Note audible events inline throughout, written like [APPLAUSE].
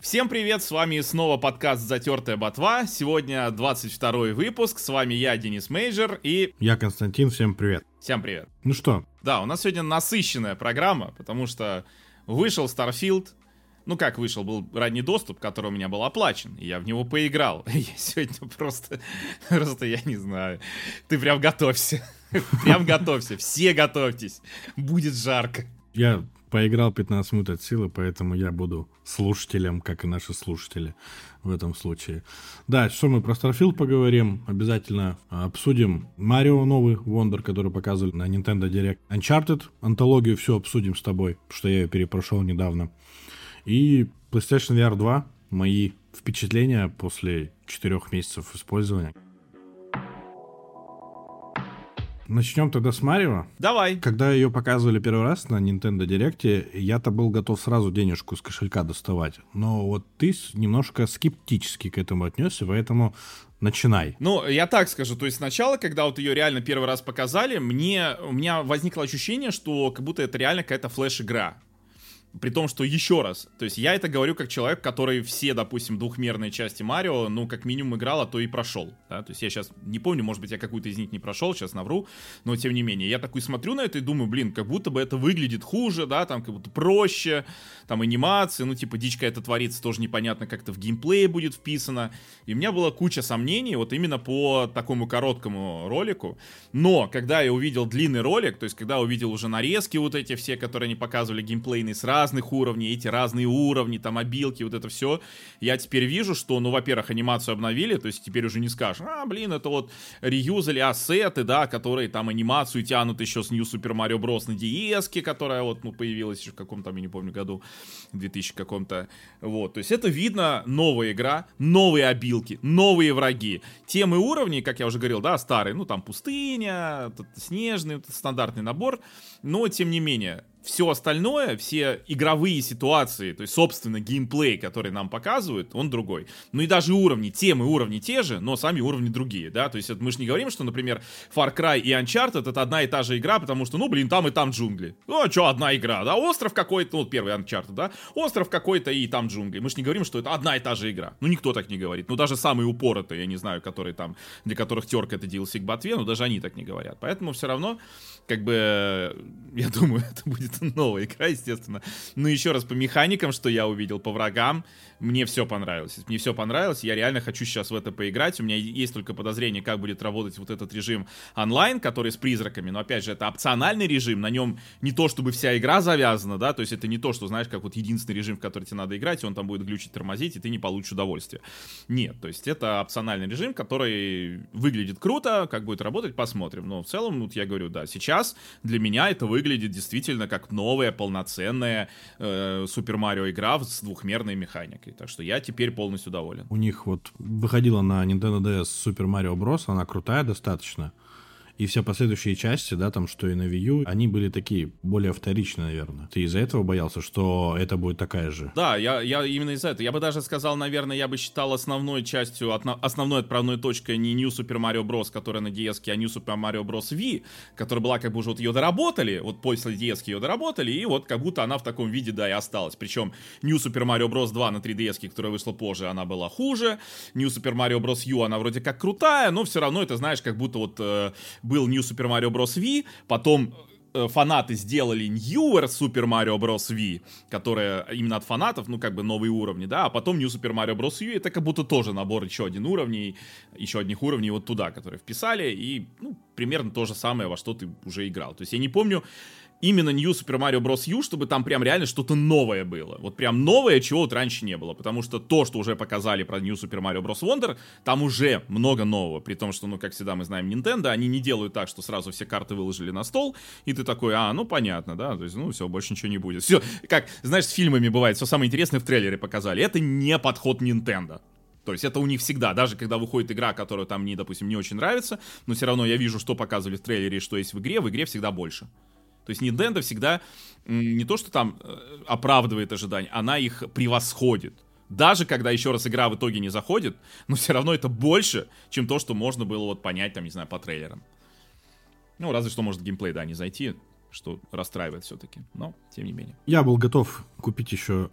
Всем привет, с вами снова подкаст «Затертая ботва». Сегодня 22 выпуск, с вами я, Денис Мейджер, и... Я Константин, всем привет. Всем привет. Ну что? Да, у нас сегодня насыщенная программа, потому что вышел Starfield, ну как вышел, был ранний доступ, который у меня был оплачен, и я в него поиграл. [LAUGHS] Я сегодня просто, просто я не знаю. Ты прям готовься. [LAUGHS] Прям готовься. Все готовьтесь. Будет жарко. Я поиграл 15 минут от силы, поэтому я буду слушателем, как и наши слушатели в этом случае. Да, что мы про Starfield поговорим, обязательно обсудим Марио новый, Wonder, который показывали на Nintendo Direct. Uncharted, антологию все обсудим с тобой, что я ее перепрошел недавно. И PlayStation VR 2, мои впечатления после четырех месяцев использования. Начнем тогда с Марио. Давай. Когда ее показывали первый раз на Nintendo Direct, я-то был готов сразу денежку с кошелька доставать. Но вот ты немножко скептически к этому отнесся, поэтому начинай. Ну, я так скажу, то есть сначала, когда вот ее реально первый раз показали, мне, у меня возникло ощущение, что как будто это реально какая-то флеш-игра. При том, что еще раз, то есть я это говорю как человек, который все, допустим, двухмерные части Марио, ну, как минимум играл, а то и прошел. Да? То есть я сейчас не помню, может быть, я какую-то из них не прошел, сейчас навру, но тем не менее. Я такой смотрю на это и думаю, блин, как будто бы это выглядит хуже, да, там как будто проще, там анимации, ну, типа, дичка это творится, тоже непонятно, как это в геймплее будет вписано. И у меня была куча сомнений вот именно по такому короткому ролику. Но, когда я увидел длинный ролик, то есть когда увидел уже нарезки вот эти все, которые они показывали геймплейные сразу, разных уровней, эти разные уровни, там, обилки, вот это все. Я теперь вижу, что, ну, во-первых, анимацию обновили, то есть теперь уже не скажешь, а, блин, это вот реюзали ассеты, да, которые там анимацию тянут еще с New Super Mario Bros. на DS, которая вот, ну, появилась еще в каком-то, я не помню, году, 2000 каком-то, вот. То есть это видно новая игра, новые обилки, новые враги. Темы уровней, как я уже говорил, да, старые, ну, там пустыня, снежный, стандартный набор, но, тем не менее, все остальное, все игровые ситуации, то есть, собственно, геймплей, который нам показывают, он другой. Ну и даже уровни, темы уровни те же, но сами уровни другие, да, то есть это, мы же не говорим, что, например, Far Cry и Uncharted это одна и та же игра, потому что, ну, блин, там и там джунгли. Ну, а что, одна игра, да, остров какой-то, ну, первый Uncharted, да, остров какой-то и там джунгли. Мы же не говорим, что это одна и та же игра. Ну, никто так не говорит. Ну, даже самые упоротые, я не знаю, которые там, для которых терка это DLC к ботве, ну, даже они так не говорят. Поэтому все равно, как бы, я [LAUGHS] думаю, это будет новая игра, естественно. Ну, еще раз, по механикам, что я увидел, по врагам, мне все понравилось. Мне все понравилось, я реально хочу сейчас в это поиграть. У меня есть только подозрение, как будет работать вот этот режим онлайн, который с призраками, но, опять же, это опциональный режим, на нем не то, чтобы вся игра завязана, да, то есть это не то, что, знаешь, как вот единственный режим, в который тебе надо играть, и он там будет глючить, тормозить, и ты не получишь удовольствие. Нет, то есть это опциональный режим, который выглядит круто, как будет работать, посмотрим. Но в целом, вот я говорю, да, сейчас для меня это выглядит действительно как новая полноценная э, Марио игра с двухмерной механикой. Так что я теперь полностью доволен. У них вот выходила на Nintendo DS Super Mario Bros. Она крутая достаточно. И все последующие части, да, там, что и на Wii U, они были такие более вторичные, наверное. Ты из-за этого боялся, что это будет такая же? Да, я, я именно из-за этого. Я бы даже сказал, наверное, я бы считал основной частью, основной отправной точкой не New Super Mario Bros., которая на DS, а New Super Mario Bros. V, которая была как бы уже вот ее доработали, вот после DS ее доработали, и вот как будто она в таком виде, да, и осталась. Причем New Super Mario Bros. 2 на 3DS, которая вышла позже, она была хуже. New Super Mario Bros. U, она вроде как крутая, но все равно это, знаешь, как будто вот э, был New Super Mario Bros. V, потом э, фанаты сделали Newer Super Mario Bros. V, которая именно от фанатов, ну, как бы новые уровни, да, а потом New Super Mario Bros. U, это как будто тоже набор еще один уровней, еще одних уровней вот туда, которые вписали, и, ну, примерно то же самое, во что ты уже играл. То есть я не помню, именно New Super Mario Bros. U, чтобы там прям реально что-то новое было. Вот прям новое, чего вот раньше не было. Потому что то, что уже показали про New Super Mario Bros. Wonder, там уже много нового. При том, что, ну, как всегда мы знаем, Nintendo, они не делают так, что сразу все карты выложили на стол, и ты такой, а, ну, понятно, да, то есть, ну, все, больше ничего не будет. Все, как, знаешь, с фильмами бывает, все самое интересное в трейлере показали. Это не подход Nintendo. То есть это у них всегда, даже когда выходит игра, которая там мне, допустим, не очень нравится, но все равно я вижу, что показывали в трейлере и что есть в игре, в игре всегда больше. То есть Nintendo всегда не то, что там э, оправдывает ожидания, она их превосходит. Даже когда еще раз игра в итоге не заходит, но все равно это больше, чем то, что можно было вот понять, там, не знаю, по трейлерам. Ну, разве что может геймплей, да, не зайти, что расстраивает все-таки. Но, тем не менее. Я был готов купить еще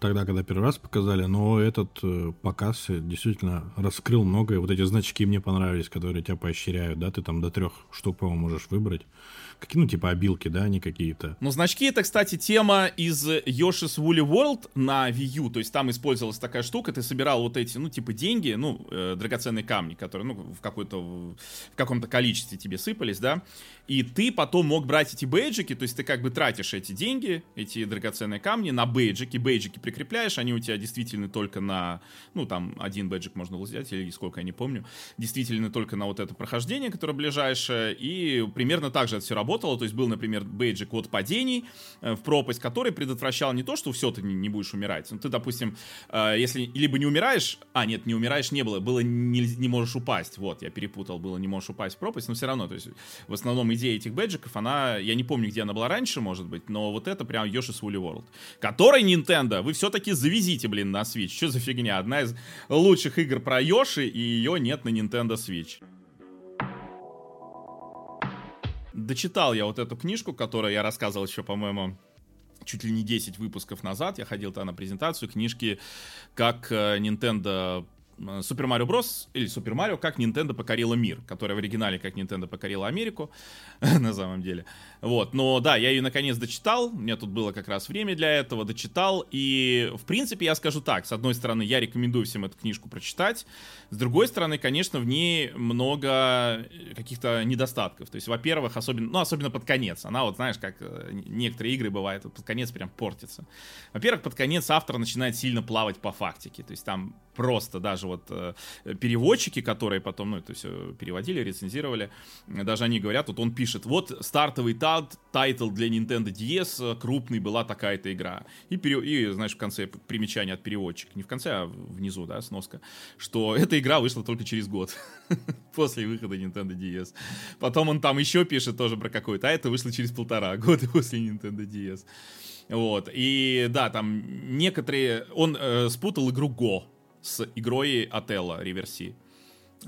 тогда, когда первый раз показали, но этот э, показ действительно раскрыл многое. Вот эти значки мне понравились, которые тебя поощряют, да, ты там до трех штук, по-моему, можешь выбрать. Какие, ну, типа обилки, да, они какие-то. Ну, значки это, кстати, тема из Yoshi's Woolly World на Wii U, то есть там использовалась такая штука, ты собирал вот эти, ну, типа деньги, ну, э, драгоценные камни, которые, ну, в какой-то, в каком-то количестве тебе сыпались, да, и ты потом мог брать эти бейджики, то есть ты как бы тратишь эти деньги, эти драгоценные камни на бейджики, бейджики прикрепляешь, они у тебя действительно только на, ну, там, один бейджик можно было взять, или сколько, я не помню, действительно только на вот это прохождение, которое ближайшее, и примерно так же это все работало, то есть был, например, бейджик от падений э, в пропасть, который предотвращал не то, что все, ты не будешь умирать, ну, ты, допустим, э, если либо не умираешь, а, нет, не умираешь не было, было не, не можешь упасть, вот, я перепутал, было не можешь упасть в пропасть, но все равно, то есть в основном идея этих бэджиков, она, я не помню, где она была раньше, может быть, но вот это прям Yoshi's Woolly World, который Nintendo вы все-таки завезите, блин, на Switch. Что за фигня? Одна из лучших игр про Йоши, и ее нет на Nintendo Switch. Дочитал я вот эту книжку, которую я рассказывал еще, по-моему, чуть ли не 10 выпусков назад. Я ходил тогда на презентацию книжки, как э, Nintendo Супер Марио Брос или Супер Марио, как Nintendo покорила мир, которая в оригинале как Nintendo покорила Америку, [LAUGHS] на самом деле. Вот, но да, я ее наконец дочитал, у меня тут было как раз время для этого, дочитал, и в принципе я скажу так, с одной стороны, я рекомендую всем эту книжку прочитать, с другой стороны, конечно, в ней много каких-то недостатков, то есть, во-первых, особенно, ну, особенно под конец, она вот, знаешь, как э, некоторые игры бывают, под конец прям портится. Во-первых, под конец автор начинает сильно плавать по фактике, то есть там просто даже вот э, переводчики, которые потом, ну, это все переводили, рецензировали, даже они говорят, вот он пишет, вот стартовый тат, title для Nintendo DS, э, крупный была такая-то игра. И, пере, и, знаешь, в конце примечание от переводчика, не в конце, а внизу, да, сноска, что [LAUGHS] эта игра вышла только через год, [LAUGHS] после выхода Nintendo DS. Потом он там еще пишет тоже про какой-то, а это вышло через полтора [LAUGHS] года после Nintendo DS. Вот, и да, там некоторые... Он э, спутал игру Go с игрой Отелло Реверси.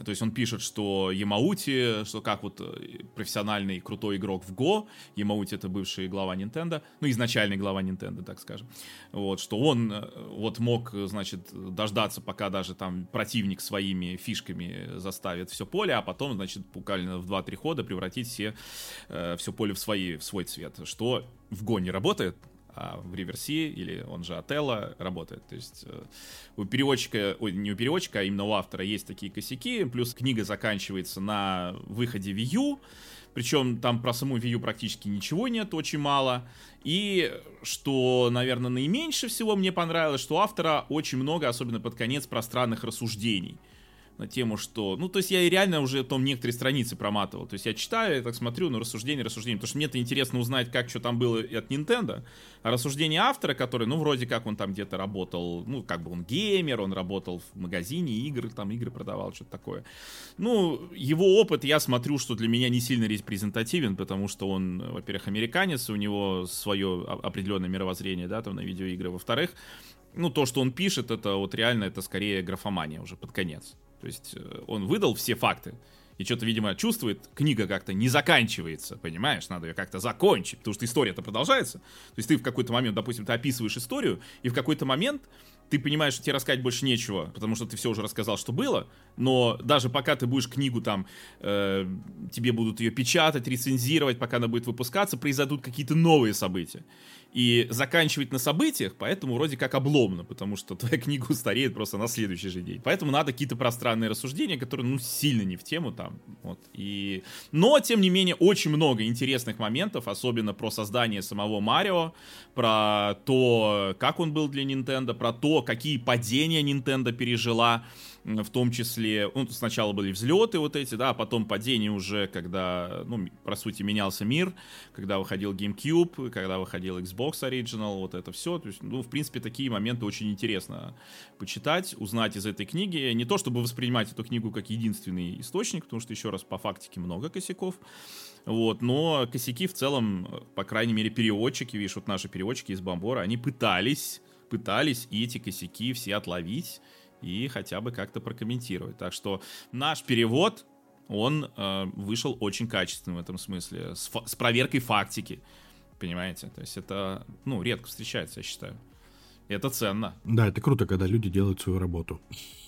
То есть он пишет, что Ямаути, что как вот э, профессиональный крутой игрок в Го, Ямаути это бывший глава Nintendo, ну изначальный глава Nintendo, так скажем, вот, что он э, вот мог, значит, дождаться, пока даже там противник своими фишками заставит все поле, а потом, значит, буквально в 2-3 хода превратить все, э, все поле в, свои, в свой цвет, что в Го не работает, а в реверси, или он же Отелло, работает. То есть э, у переводчика, ой, не у переводчика, а именно у автора есть такие косяки, плюс книга заканчивается на выходе Wii U, причем там про саму Wii U практически ничего нет, очень мало. И что, наверное, наименьше всего мне понравилось, что у автора очень много, особенно под конец, пространных рассуждений на тему, что... Ну, то есть я реально уже там некоторые страницы проматывал. То есть я читаю, я так смотрю, ну, рассуждение, рассуждение. Потому что мне-то интересно узнать, как что там было от Nintendo. А рассуждение автора, который, ну, вроде как он там где-то работал, ну, как бы он геймер, он работал в магазине игр, там игры продавал, что-то такое. Ну, его опыт, я смотрю, что для меня не сильно репрезентативен, потому что он, во-первых, американец, у него свое определенное мировоззрение, да, там на видеоигры. Во-вторых, ну, то, что он пишет, это вот реально, это скорее графомания уже под конец. То есть э, он выдал все факты. И что-то, видимо, чувствует, книга как-то не заканчивается, понимаешь? Надо ее как-то закончить, потому что история-то продолжается. То есть ты в какой-то момент, допустим, ты описываешь историю, и в какой-то момент ты понимаешь, что тебе рассказать больше нечего, потому что ты все уже рассказал, что было, но даже пока ты будешь книгу там, э, тебе будут ее печатать, рецензировать, пока она будет выпускаться, произойдут какие-то новые события и заканчивать на событиях, поэтому вроде как обломно, потому что [LAUGHS] твоя книга устареет просто на следующий же день. Поэтому надо какие-то пространные рассуждения, которые, ну, сильно не в тему там, вот, и... Но, тем не менее, очень много интересных моментов, особенно про создание самого Марио, про то, как он был для Nintendo, про то, какие падения Nintendo пережила, в том числе, ну, сначала были взлеты вот эти, да, а потом падение уже, когда, ну, по сути, менялся мир, когда выходил GameCube, когда выходил Xbox Original, вот это все, то есть, ну, в принципе, такие моменты очень интересно почитать, узнать из этой книги, не то чтобы воспринимать эту книгу как единственный источник, потому что, еще раз, по фактике много косяков, вот, но косяки в целом, по крайней мере, переводчики, видишь, вот наши переводчики из Бомбора, они пытались, пытались и эти косяки все отловить, и хотя бы как-то прокомментировать. Так что наш перевод, он э, вышел очень качественным в этом смысле, с, с проверкой фактики, понимаете? То есть это, ну, редко встречается, я считаю. Это ценно. Да, это круто, когда люди делают свою работу.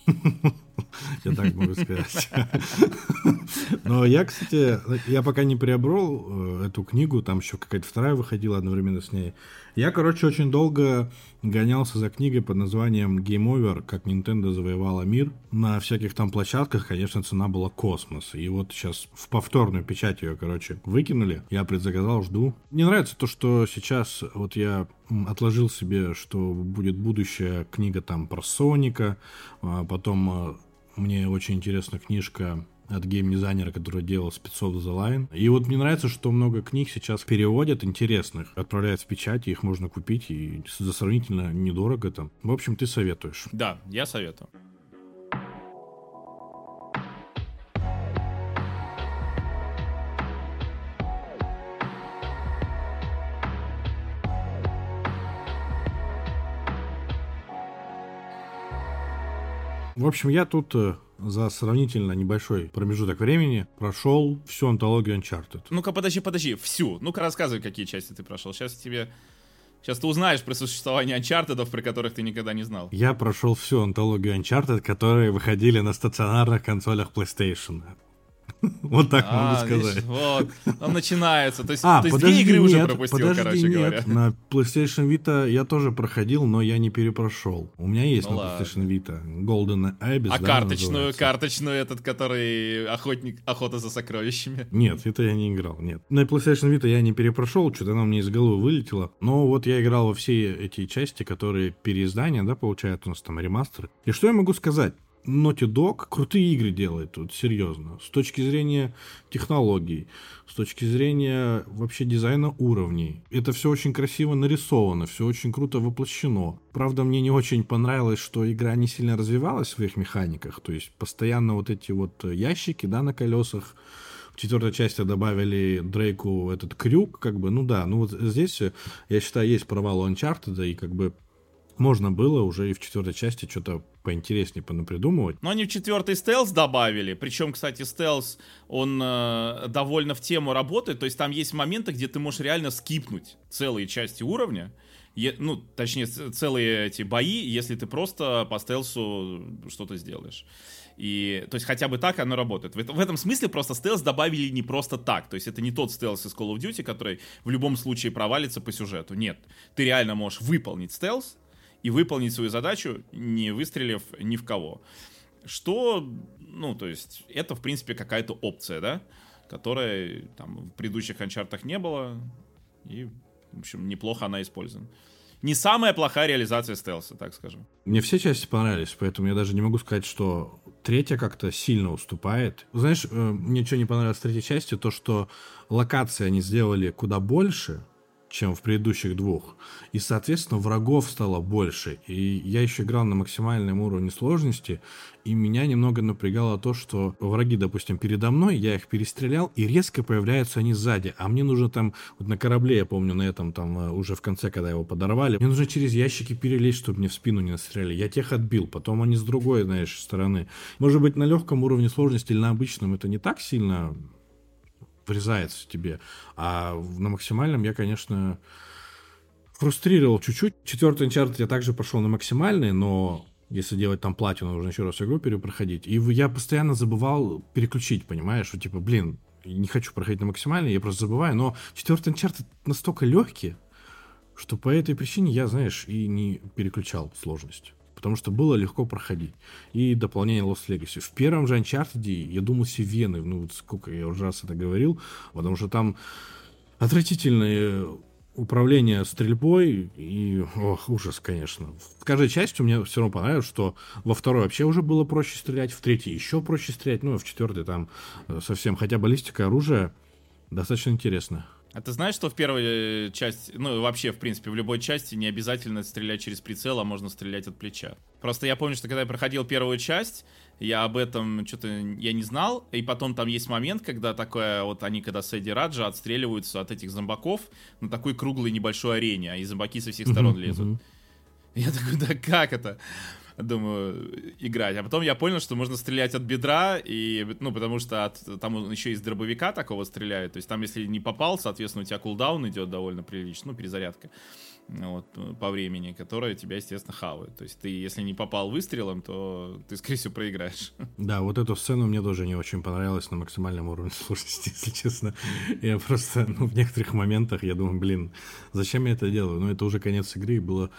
[LAUGHS] [LAUGHS] Я так могу сказать. [LAUGHS] Но я, кстати, я пока не приобрел э, эту книгу, там еще какая-то вторая выходила одновременно с ней. Я, короче, очень долго гонялся за книгой под названием Game Over, как Nintendo завоевала мир. На всяких там площадках, конечно, цена была космос. И вот сейчас в повторную печать ее, короче, выкинули. Я предзаказал, жду. Мне нравится то, что сейчас вот я отложил себе, что будет будущая книга там про Соника, а потом а, мне очень интересна книжка от геймдизайнера, который делал Speedsoft The Line. И вот мне нравится, что много книг сейчас переводят интересных, отправляют в печать, их можно купить и за сравнительно недорого там. В общем, ты советуешь. Да, я советую. В общем, я тут э, за сравнительно небольшой промежуток времени прошел всю антологию Uncharted. Ну-ка, подожди, подожди, всю. Ну-ка, рассказывай, какие части ты прошел. Сейчас тебе... Сейчас ты узнаешь про существование Uncharted, про которых ты никогда не знал. Я прошел всю антологию Uncharted, которые выходили на стационарных консолях PlayStation. [LAUGHS] Вот так а, могу сказать. Вот, он начинается. То есть, а, то есть подожди, две игры нет, уже пропустил, подожди, короче нет. говоря. На PlayStation Vita я тоже проходил, но я не перепрошел. У меня есть ну, на ладно. PlayStation Vita Golden Abyss, А да, карточную, называется. карточную этот, который охотник, охота за сокровищами? Нет, это я не играл, нет. На PlayStation Vita я не перепрошел, что-то она мне из головы вылетела. Но вот я играл во все эти части, которые переиздания, да, получают у нас там ремастеры. И что я могу сказать? Naughty Dog крутые игры делает тут, серьезно. С точки зрения технологий, с точки зрения вообще дизайна уровней. Это все очень красиво нарисовано, все очень круто воплощено. Правда, мне не очень понравилось, что игра не сильно развивалась в своих механиках. То есть постоянно вот эти вот ящики, да, на колесах. В четвертой части добавили Дрейку этот крюк, как бы, ну да, ну вот здесь, я считаю, есть провал Uncharted, и как бы можно было уже и в четвертой части что-то поинтереснее понапридумывать. Но они в четвертый стелс добавили. Причем, кстати, стелс, он э, довольно в тему работает. То есть там есть моменты, где ты можешь реально скипнуть целые части уровня. Е, ну, точнее, целые эти бои, если ты просто по стелсу что-то сделаешь. И, то есть, хотя бы так оно работает. В, в этом смысле просто стелс добавили не просто так. То есть, это не тот стелс из Call of Duty, который в любом случае провалится по сюжету. Нет. Ты реально можешь выполнить стелс, и выполнить свою задачу, не выстрелив ни в кого. Что, ну, то есть, это, в принципе, какая-то опция, да, которая там в предыдущих анчартах не было, и, в общем, неплохо она использована. Не самая плохая реализация стелса, так скажем. Мне все части понравились, поэтому я даже не могу сказать, что третья как-то сильно уступает. Знаешь, э, мне что не понравилось в третьей части, то, что локации они сделали куда больше, чем в предыдущих двух. И, соответственно, врагов стало больше. И я еще играл на максимальном уровне сложности, и меня немного напрягало то, что враги, допустим, передо мной, я их перестрелял, и резко появляются они сзади. А мне нужно там, вот на корабле, я помню, на этом там э, уже в конце, когда его подорвали, мне нужно через ящики перелезть, чтобы мне в спину не настреляли. Я тех отбил, потом они с другой, знаешь, стороны. Может быть, на легком уровне сложности или на обычном это не так сильно врезается тебе. А на максимальном я, конечно, фрустрировал чуть-чуть. Четвертый Uncharted я также пошел на максимальный, но если делать там платину, нужно еще раз игру перепроходить. И я постоянно забывал переключить, понимаешь? Что, типа, блин, не хочу проходить на максимальный, я просто забываю. Но четвертый Uncharted настолько легкий, что по этой причине я, знаешь, и не переключал сложность потому что было легко проходить. И дополнение Lost Legacy. В первом же Uncharted я думал себе вены, ну вот сколько я уже раз это говорил, потому что там отвратительное управление стрельбой и ох, ужас, конечно. В каждой части меня все равно понравилось, что во второй вообще уже было проще стрелять, в третьей еще проще стрелять, ну, а в четвертой там э, совсем, хотя баллистика оружия достаточно интересная. А ты знаешь, что в первой э, части, ну вообще, в принципе, в любой части не обязательно стрелять через прицел, а можно стрелять от плеча. Просто я помню, что когда я проходил первую часть, я об этом что-то я не знал, и потом там есть момент, когда такое, вот они когда с Эдди Раджа отстреливаются от этих зомбаков на такой круглой небольшой арене, а и зомбаки со всех сторон лезут. Я такой, да как это? Думаю, играть. А потом я понял, что можно стрелять от бедра, и, ну, потому что от, там еще из дробовика такого стреляют. То есть там, если не попал, соответственно, у тебя кулдаун идет довольно прилично, ну, перезарядка вот, по времени, которая тебя, естественно, хавает. То есть ты, если не попал выстрелом, то ты, скорее всего, проиграешь. Да, вот эту сцену мне тоже не очень понравилась на максимальном уровне сложности, [LAUGHS] если честно. Я просто, ну, в некоторых моментах я думаю, блин, зачем я это делаю? Ну, это уже конец игры, и было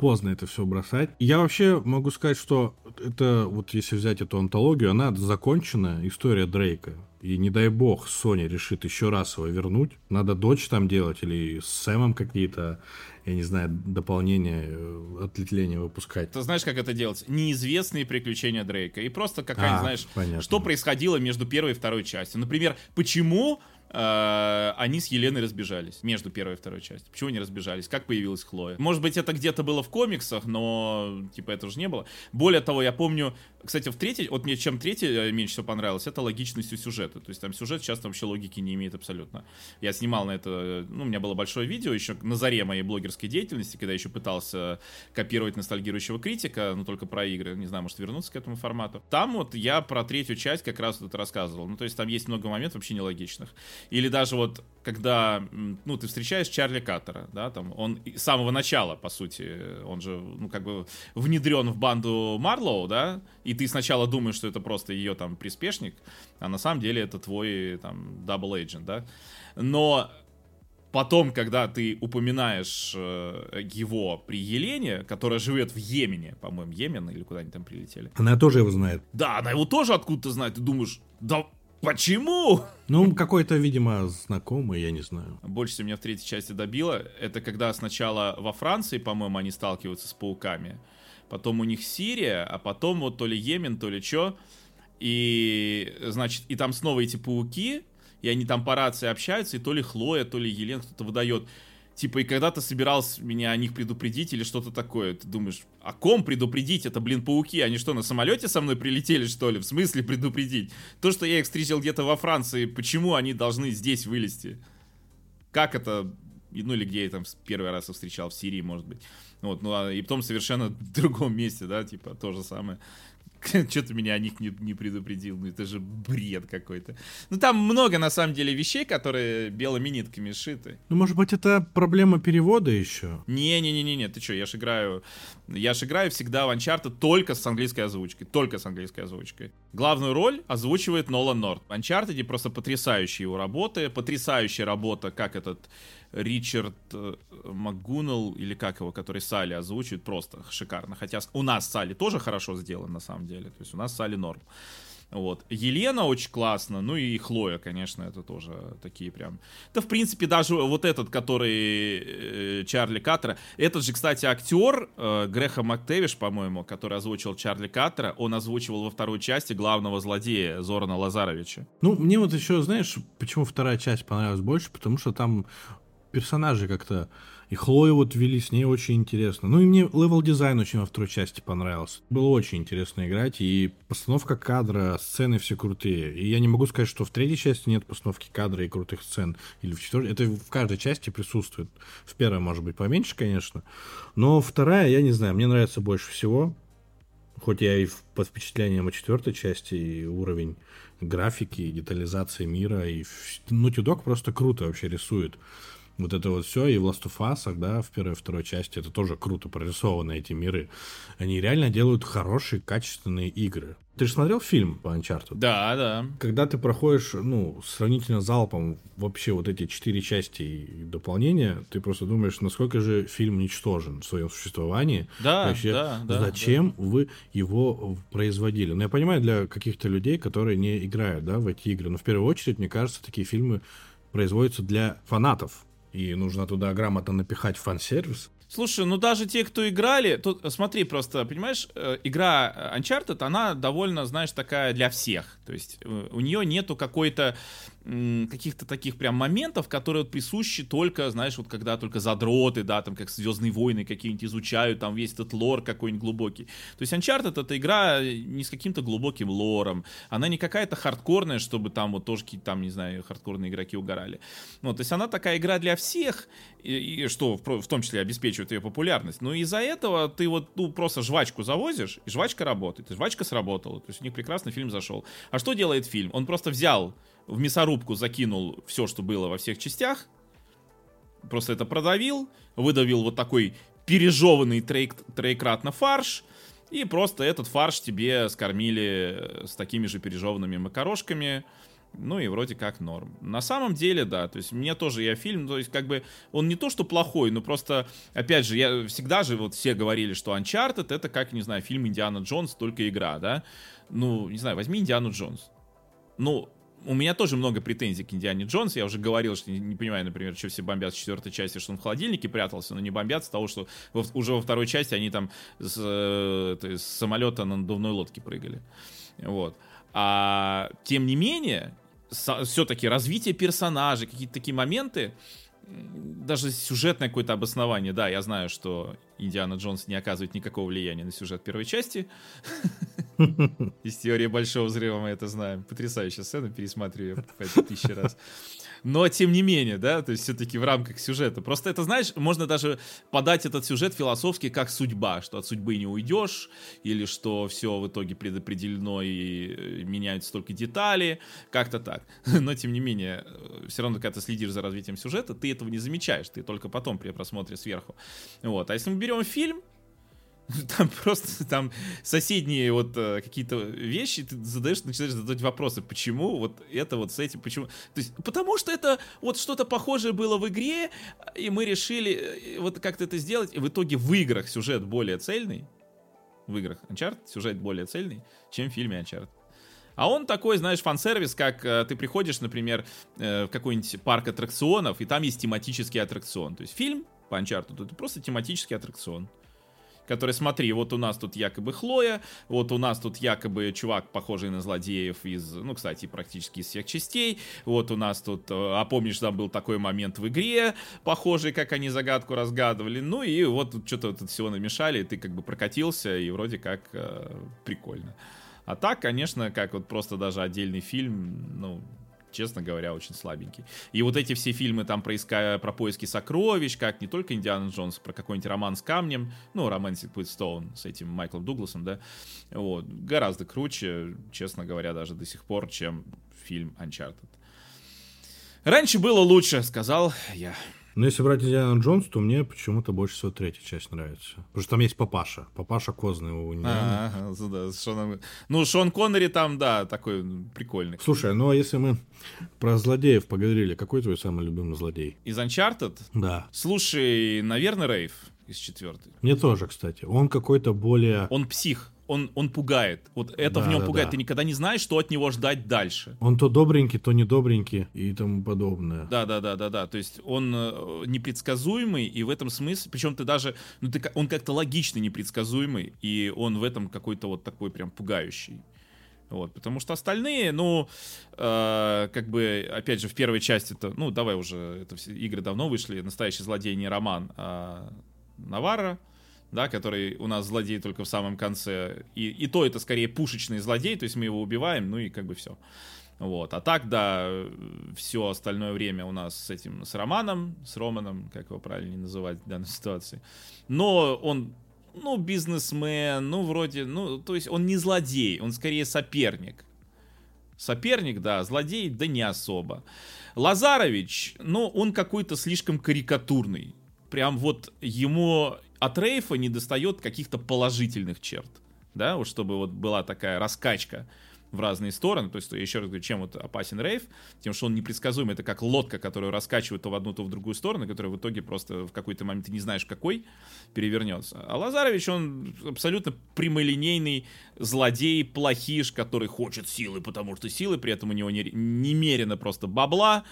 поздно это все бросать. Я вообще могу сказать, что это, вот если взять эту антологию, она закончена, история Дрейка. И не дай бог Sony решит еще раз его вернуть. Надо дочь там делать или с Сэмом какие-то, я не знаю, дополнения, э, отлетления выпускать. Ты знаешь, как это делать? Неизвестные приключения Дрейка. И просто какая-нибудь, а, знаешь, понятно. что происходило между первой и второй частью. Например, почему они с Еленой разбежались между первой и второй частью. Почему они разбежались? Как появилась Хлоя? Может быть, это где-то было в комиксах, но, типа, это уже не было. Более того, я помню, кстати, в третьей, вот мне чем третья э, меньше всего понравилось, это логичностью сюжета. То есть там сюжет часто вообще логики не имеет абсолютно. Я снимал на это, ну, у меня было большое видео еще на заре моей блогерской деятельности, когда я еще пытался копировать ностальгирующего критика, но только про игры. Не знаю, может вернуться к этому формату. Там вот я про третью часть как раз вот это рассказывал. Ну, то есть там есть много моментов вообще нелогичных. Или даже вот, когда, ну, ты встречаешь Чарли Каттера, да, там, он с самого начала, по сути, он же, ну, как бы внедрен в банду Марлоу, да, и ты сначала думаешь, что это просто ее там приспешник, а на самом деле это твой там double agent, да, но потом, когда ты упоминаешь э, его при Елене, которая живет в Йемене, по-моему, Йемен или куда они там прилетели. Она тоже его знает. Да, она его тоже откуда-то знает. Ты думаешь, да Почему? Ну, какой-то, видимо, знакомый, я не знаю. Больше всего меня в третьей части добило, это когда сначала во Франции, по-моему, они сталкиваются с пауками, потом у них Сирия, а потом вот то ли Йемен, то ли что, и, значит, и там снова эти пауки, и они там по рации общаются, и то ли Хлоя, то ли Елен кто-то выдает Типа, и когда ты собирался меня о них предупредить или что-то такое, ты думаешь, о ком предупредить? Это, блин, пауки. Они что, на самолете со мной прилетели, что ли? В смысле предупредить? То, что я их встретил где-то во Франции, почему они должны здесь вылезти? Как это? Ну, или где я там первый раз встречал, в Сирии, может быть. Вот, ну, а, и потом совершенно [LAUGHS] в другом месте, да, типа, то же самое. [LAUGHS] Что ты меня о них не, не предупредил? Ну это же бред какой-то. Ну там много на самом деле вещей, которые белыми нитками сшиты. Ну может быть это проблема перевода еще? Не-не-не-не, ты что, я ж играю... Я ж играю всегда в Uncharted только с английской озвучкой. Только с английской озвучкой. Главную роль озвучивает Нолан Норт. В Uncharted просто потрясающие его работы. Потрясающая работа, как этот Ричард э, МакГуннелл, или как его, который Салли озвучивает, просто шикарно. Хотя у нас Салли тоже хорошо сделан, на самом деле. То есть у нас Салли норм. Вот. Елена очень классно, ну и Хлоя, конечно, это тоже такие прям... Да, в принципе, даже вот этот, который э, Чарли Каттера, этот же, кстати, актер э, Грэхам Мактавиш, по-моему, который озвучил Чарли Каттера, он озвучивал во второй части главного злодея Зорана Лазаровича. Ну, мне вот еще, знаешь, почему вторая часть понравилась больше, потому что там персонажи как-то... И Хлою вот вели с ней очень интересно. Ну и мне level design очень во второй части понравился. Было очень интересно играть, и постановка кадра, сцены все крутые. И я не могу сказать, что в третьей части нет постановки кадра и крутых сцен. Или в четвертой. Это в каждой части присутствует. В первой, может быть, поменьше, конечно. Но вторая, я не знаю, мне нравится больше всего. Хоть я и под впечатлением от четвертой части, и уровень графики, и детализации мира, и Naughty Dog просто круто вообще рисует вот это вот все, и в Last of Us, да, в первой и второй части, это тоже круто прорисованы эти миры. Они реально делают хорошие, качественные игры. Ты же смотрел фильм по Uncharted? Да, да. Когда ты проходишь, ну, сравнительно залпом вообще вот эти четыре части и дополнения, ты просто думаешь, насколько же фильм ничтожен в своем существовании. Да, вообще, да, да. Зачем да. вы его производили? Ну, я понимаю, для каких-то людей, которые не играют, да, в эти игры, но в первую очередь, мне кажется, такие фильмы производятся для фанатов и нужно туда грамотно напихать фан-сервис. Слушай, ну даже те, кто играли, тут смотри просто, понимаешь, э, игра Uncharted, она довольно, знаешь, такая для всех. То есть э, у нее нету какой-то каких-то таких прям моментов, которые присущи только, знаешь, вот когда только задроты, да, там как Звездные войны какие-нибудь изучают, там весь этот лор какой-нибудь глубокий. То есть Uncharted это игра не с каким-то глубоким лором, она не какая-то хардкорная, чтобы там вот тоже какие-то там, не знаю, хардкорные игроки угорали. Ну, то есть она такая игра для всех, и, и что в, в том числе обеспечивает обеспечивает ее популярность. Но из-за этого ты вот ну, просто жвачку завозишь, и жвачка работает, и жвачка сработала. То есть у них прекрасный фильм зашел. А что делает фильм? Он просто взял в мясорубку, закинул все, что было во всех частях, просто это продавил, выдавил вот такой пережеванный трейк, трейкратно фарш, и просто этот фарш тебе скормили с такими же пережеванными макарошками, ну и вроде как норм. На самом деле, да, то есть мне тоже я фильм, то есть как бы он не то что плохой, но просто, опять же, я всегда же вот все говорили, что Uncharted это как, не знаю, фильм Индиана Джонс, только игра, да? Ну, не знаю, возьми Индиану Джонс. Ну, у меня тоже много претензий к Индиане Джонс. Я уже говорил, что не, не понимаю, например, что все бомбят с четвертой части, что он в холодильнике прятался, но не бомбят с того, что во, уже во второй части они там с, э, с самолета на надувной лодке прыгали. Вот. А тем не менее, все-таки развитие персонажей, какие-то такие моменты, даже сюжетное какое-то обоснование, да, я знаю, что Индиана Джонс не оказывает никакого влияния на сюжет первой части. [LAUGHS] Из теории Большого Взрыва мы это знаем. Потрясающая сцена, пересматриваю ее тысячи раз но тем не менее, да, то есть все-таки в рамках сюжета. Просто это, знаешь, можно даже подать этот сюжет философски как судьба, что от судьбы не уйдешь, или что все в итоге предопределено и э, меняются только детали, как-то так. [LAUGHS] Но тем не менее, э, все равно, когда ты следишь за развитием сюжета, ты этого не замечаешь, ты только потом при просмотре сверху. Вот. А если мы берем фильм, [LAUGHS] Там просто там соседние вот э, какие-то вещи, ты задаешь, начинаешь задавать вопросы, почему вот это вот с этим, почему. То есть, потому что это вот что-то похожее было в игре, и мы решили э, вот как-то это сделать, и в итоге в играх сюжет более цельный, в играх Uncharted сюжет более цельный, чем в фильме Uncharted. А он такой, знаешь, фан-сервис, как э, ты приходишь, например, э, в какой-нибудь парк аттракционов, и там есть тематический аттракцион. То есть фильм по Uncharted это просто тематический аттракцион который, смотри, вот у нас тут якобы Хлоя, вот у нас тут якобы чувак, похожий на злодеев из, ну, кстати, практически из всех частей, вот у нас тут, э, а помнишь, там был такой момент в игре, похожий, как они загадку разгадывали, ну и вот что-то тут всего намешали, и ты как бы прокатился, и вроде как э, прикольно. А так, конечно, как вот просто даже отдельный фильм, ну, честно говоря, очень слабенький. И вот эти все фильмы там про, иска... про поиски сокровищ, как не только Индиана Джонс, про какой-нибудь роман с камнем, ну, Romantic with Stone с этим Майклом Дугласом, да, вот, гораздо круче, честно говоря, даже до сих пор, чем фильм Uncharted. Раньше было лучше, сказал я. Но если брать Индиана Джонс, то мне почему-то больше всего третья часть нравится. Потому что там есть папаша. Папаша Козный у Индиана. Да, Шоном... Ну, Шон Коннери там, да, такой прикольный. Слушай, ну а если мы про злодеев поговорили, какой твой самый любимый злодей? Из Uncharted? Да. Слушай, наверное, Рейв из четвертой. Мне тоже, кстати. Он какой-то более... Он псих он, он пугает. Вот это да, в нем да, пугает. Да. Ты никогда не знаешь, что от него ждать дальше. Он то добренький, то недобренький и тому подобное. Да, да, да, да, да. То есть он э, непредсказуемый, и в этом смысле, причем ты даже, ну ты, он как-то логично непредсказуемый, и он в этом какой-то вот такой прям пугающий. Вот, потому что остальные, ну, э, как бы, опять же, в первой части это, ну, давай уже, это все игры давно вышли, настоящий злодей не Роман, а Наварра, да, который у нас злодей только в самом конце. И, и то это скорее пушечный злодей, то есть мы его убиваем, ну и как бы все. Вот. А так, да, все остальное время у нас с этим, с Романом, с Романом, как его правильно называть в данной ситуации. Но он, ну, бизнесмен, ну, вроде, ну, то есть он не злодей, он скорее соперник. Соперник, да, злодей, да не особо. Лазарович, ну, он какой-то слишком карикатурный. Прям вот ему от Рейфа не достает каких-то положительных черт. Да, вот чтобы вот была такая раскачка в разные стороны. То есть, я еще раз говорю, чем вот опасен Рейв? Тем, что он непредсказуемый. Это как лодка, которую раскачивают то в одну, то в другую сторону, которая в итоге просто в какой-то момент ты не знаешь, какой, перевернется. А Лазарович, он абсолютно прямолинейный злодей, плохиш, который хочет силы, потому что силы, при этом у него немерено просто бабла.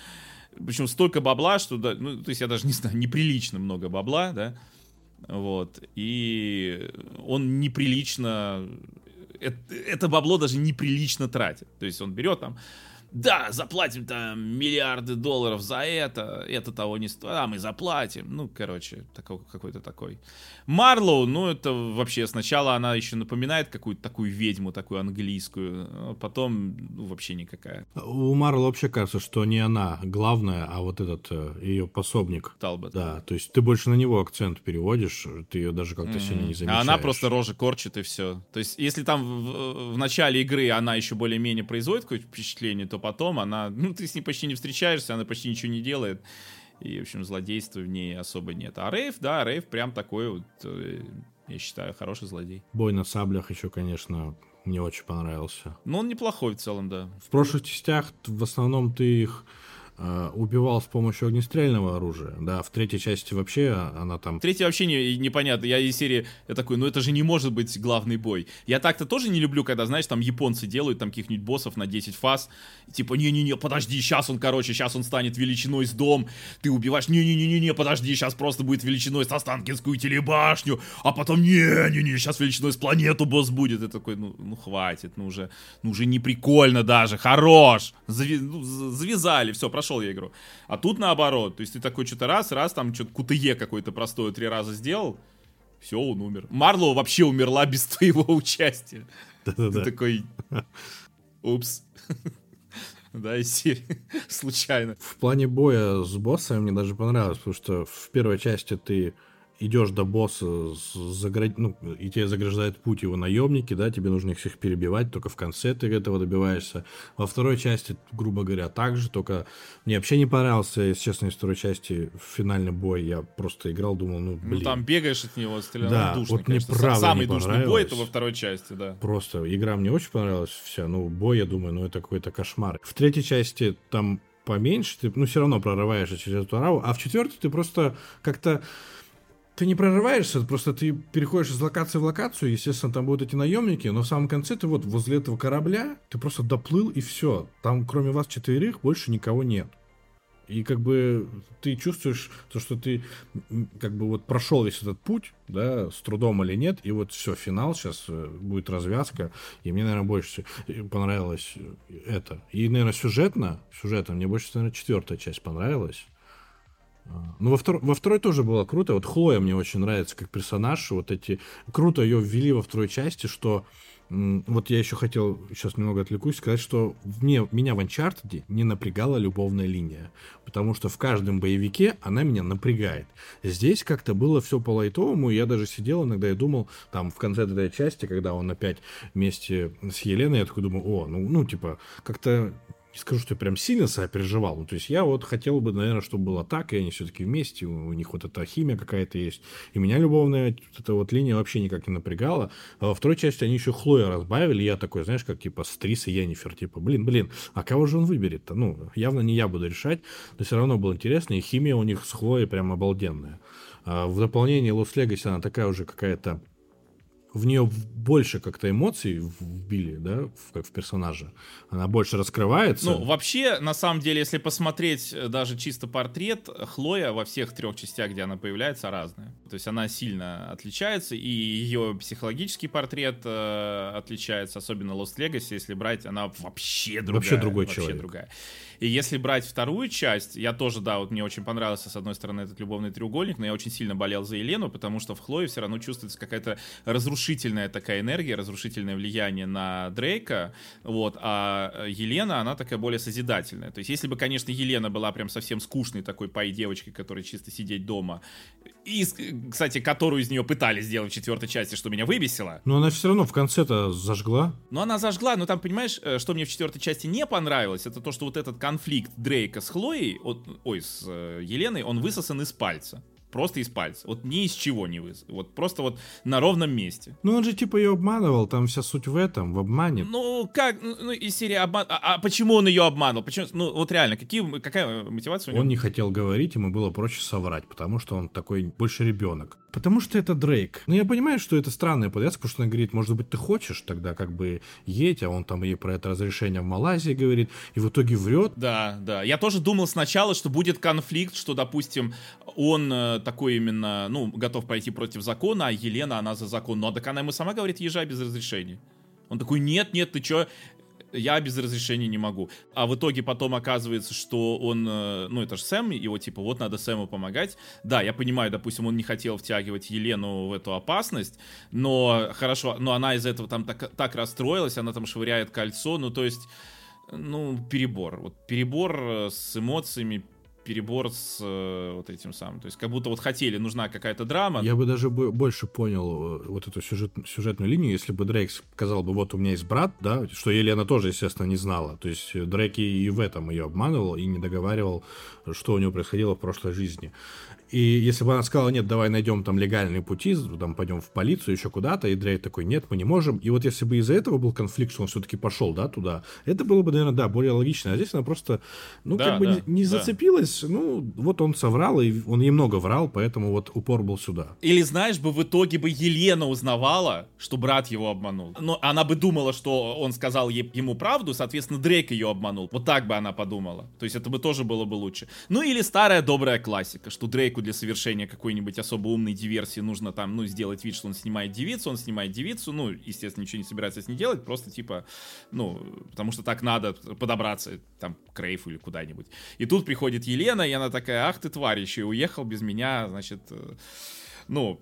Причем столько бабла, что, да, ну, то есть я даже не знаю, неприлично много бабла, да, вот. И он неприлично... Это, это бабло даже неприлично тратит. То есть он берет там да, заплатим там миллиарды долларов за это, это того не стоит, а мы заплатим. Ну, короче, такой, какой-то такой. Марлоу, ну, это вообще сначала она еще напоминает какую-то такую ведьму, такую английскую, а потом ну, вообще никакая. У Марлоу вообще кажется, что не она главная, а вот этот э, ее пособник. Талбот. Да, то есть ты больше на него акцент переводишь, ты ее даже как-то mm-hmm. сильно не замечаешь. А она просто рожи корчит и все. То есть если там в, в начале игры она еще более-менее производит какое-то впечатление, то потом она, [LAUGHS] ну, ты с ней почти не встречаешься, она почти ничего не делает. И, в общем, злодейства в ней особо нет. А Рейв, да, Рейв прям такой вот, э, я считаю, хороший злодей. Бой на саблях еще, конечно, мне очень понравился. Ну, он неплохой в целом, да. В прошлых частях в основном ты их убивал с помощью огнестрельного оружия. Да, в третьей части вообще она там... Третья вообще не, непонятно. Я из серии, я такой, ну это же не может быть главный бой. Я так-то тоже не люблю, когда, знаешь, там японцы делают там каких-нибудь боссов на 10 фаз. Типа, не-не-не, подожди, сейчас он, короче, сейчас он станет величиной с дом. Ты убиваешь, не-не-не-не, подожди, сейчас просто будет величиной с Останкинскую телебашню. А потом, не-не-не, сейчас величиной с планету босс будет. И такой, ну, ну хватит, ну уже, ну уже не прикольно даже, хорош. Зави, ну, завязали, все, прошло прошел я игру. А тут наоборот, то есть ты такой что-то раз, раз, там что-то кутые какой-то простое три раза сделал, все, он умер. Марлоу вообще умерла без твоего [LAUGHS] участия. Да-да-да. Ты такой, упс. [LAUGHS] Да, из серии. [LAUGHS] Случайно. В плане боя с боссами мне даже понравилось, потому что в первой части ты идешь до босса, заград... ну, и тебе заграждает путь его наемники, да, тебе нужно их всех перебивать, только в конце ты этого добиваешься. Во второй части, грубо говоря, так же, только мне вообще не понравился, если честно, из второй части финальный бой. Я просто играл, думал, ну, блин. Ну, там бегаешь от него, стреляешь да, душный, вот мне правда Самый не душный бой это во второй части, да. Просто игра мне очень понравилась вся, ну, бой, я думаю, ну, это какой-то кошмар. В третьей части там поменьше, ты, ну, все равно прорываешься через эту араву, а в четвертой ты просто как-то ты не прорываешься, просто ты переходишь из локации в локацию, естественно, там будут эти наемники, но в самом конце ты вот возле этого корабля, ты просто доплыл и все. Там кроме вас четверых больше никого нет. И как бы ты чувствуешь то, что ты как бы вот прошел весь этот путь, да, с трудом или нет, и вот все, финал сейчас э, будет развязка, и мне, наверное, больше понравилось это. И, наверное, сюжетно, сюжетно мне больше, наверное, четвертая часть понравилась. Ну, во, втор... во второй тоже было круто. Вот Хлоя мне очень нравится как персонаж. Вот эти... Круто ее ввели во второй части, что... Вот я еще хотел, сейчас немного отвлекусь, сказать, что мне, меня в Uncharted не напрягала любовная линия. Потому что в каждом боевике она меня напрягает. Здесь как-то было все по лайтовому. Я даже сидел иногда и думал, там, в конце этой части, когда он опять вместе с Еленой, я такой думаю, о, ну, ну типа, как-то не скажу, что я прям сильно переживал. Ну, то есть я вот хотел бы, наверное, чтобы было так, и они все-таки вместе, у, них вот эта химия какая-то есть. И меня любовная вот эта вот линия вообще никак не напрягала. А во второй части они еще Хлоя разбавили, я такой, знаешь, как типа с и Йеннифер, типа, блин, блин, а кого же он выберет-то? Ну, явно не я буду решать, но все равно было интересно, и химия у них с Хлоей прям обалденная. А в дополнение Lost Legacy она такая уже какая-то в нее больше как-то эмоций вбили, да, в, как в персонажа. Она больше раскрывается. Ну, вообще, на самом деле, если посмотреть э, даже чисто портрет, Хлоя во всех трех частях, где она появляется, разная. То есть она сильно отличается, и ее психологический портрет э, отличается, особенно Lost Legacy, если брать, она вообще другая. Вообще другой вообще человек. другая. И если брать вторую часть, я тоже, да, вот мне очень понравился, с одной стороны, этот любовный треугольник, но я очень сильно болел за Елену, потому что в Хлое все равно чувствуется какая-то разрушительная такая энергия, разрушительное влияние на Дрейка, вот, а Елена, она такая более созидательная. То есть, если бы, конечно, Елена была прям совсем скучной такой пай девочкой, которая чисто сидеть дома, и, кстати, которую из нее пытались сделать в четвертой части, что меня выбесило. Но она все равно в конце-то зажгла. Но она зажгла, но там, понимаешь, э, что мне в четвертой части не понравилось, это то, что вот этот конфликт Дрейка с Хлоей, ой, с э, Еленой, он высосан из пальца. Просто из пальца. Вот ни из чего не выз. Вот просто вот на ровном месте. Ну он же типа ее обманывал, там вся суть в этом, в обмане. Ну как, ну, ну из серии обман... А, а почему он ее обманул? Почему? Ну вот реально, какие, какая мотивация у него? Он не хотел говорить, ему было проще соврать, потому что он такой больше ребенок. Потому что это Дрейк. Ну, я понимаю, что это странная подвязка, потому что она говорит, может быть, ты хочешь тогда как бы едь, а он там ей про это разрешение в Малайзии говорит, и в итоге врет. Да, да. Я тоже думал сначала, что будет конфликт, что, допустим, он э, такой именно, ну, готов пойти против закона, а Елена, она за закон. Но так она ему сама говорит, езжай без разрешения. Он такой, нет, нет, ты чё? я без разрешения не могу. А в итоге потом оказывается, что он, э, ну это же Сэм, его типа вот надо Сэму помогать. Да, я понимаю, допустим, он не хотел втягивать Елену в эту опасность, но хорошо, но она из этого там так, так расстроилась, она там швыряет кольцо, ну то есть, ну перебор, вот перебор э, с эмоциями, перебор с э, вот этим самым. То есть как будто вот хотели, нужна какая-то драма. Я бы даже больше понял э, вот эту сюжет, сюжетную линию, если бы Дрейк сказал бы, вот у меня есть брат, да, что Елена тоже, естественно, не знала. То есть Дрейк и в этом ее обманывал и не договаривал, что у него происходило в прошлой жизни. И если бы она сказала, нет, давай найдем там легальные пути, там пойдем в полицию, еще куда-то, и Дрейк такой, нет, мы не можем. И вот если бы из-за этого был конфликт, что он все-таки пошел, да, туда, это было бы, наверное, да, более логично. А здесь она просто, ну, да, как бы да, не, не да. зацепилась, ну, вот он соврал, и он ей много врал, поэтому вот упор был сюда. Или, знаешь, бы в итоге бы Елена узнавала, что брат его обманул. Но она бы думала, что он сказал ей, ему правду, соответственно, Дрейк ее обманул. Вот так бы она подумала. То есть это бы тоже было бы лучше. Ну, или старая добрая классика, что Дрейк человеку для совершения какой-нибудь особо умной диверсии нужно там, ну, сделать вид, что он снимает девицу, он снимает девицу, ну, естественно, ничего не собирается с ней делать, просто типа, ну, потому что так надо подобраться там к Рейфу или куда-нибудь. И тут приходит Елена, и она такая, ах ты тварь, еще и уехал без меня, значит, э, ну,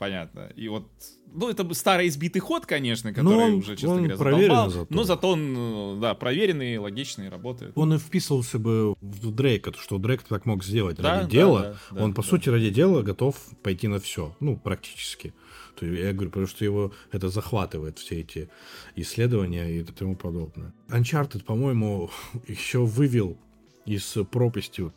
понятно. И вот, ну, это старый избитый ход, конечно, который он, уже, честно он говоря, задолбал. Зато. Но зато он, да, проверенный, логичный, работает. Он и вписывался бы в Дрейка, что Дрейк так мог сделать да, ради да, дела. Да, он, по сути, ради дела готов пойти на все. Ну, практически. То есть, я говорю, потому что его это захватывает, все эти исследования и тому подобное. Uncharted, по-моему, [LAUGHS] еще вывел из пропасти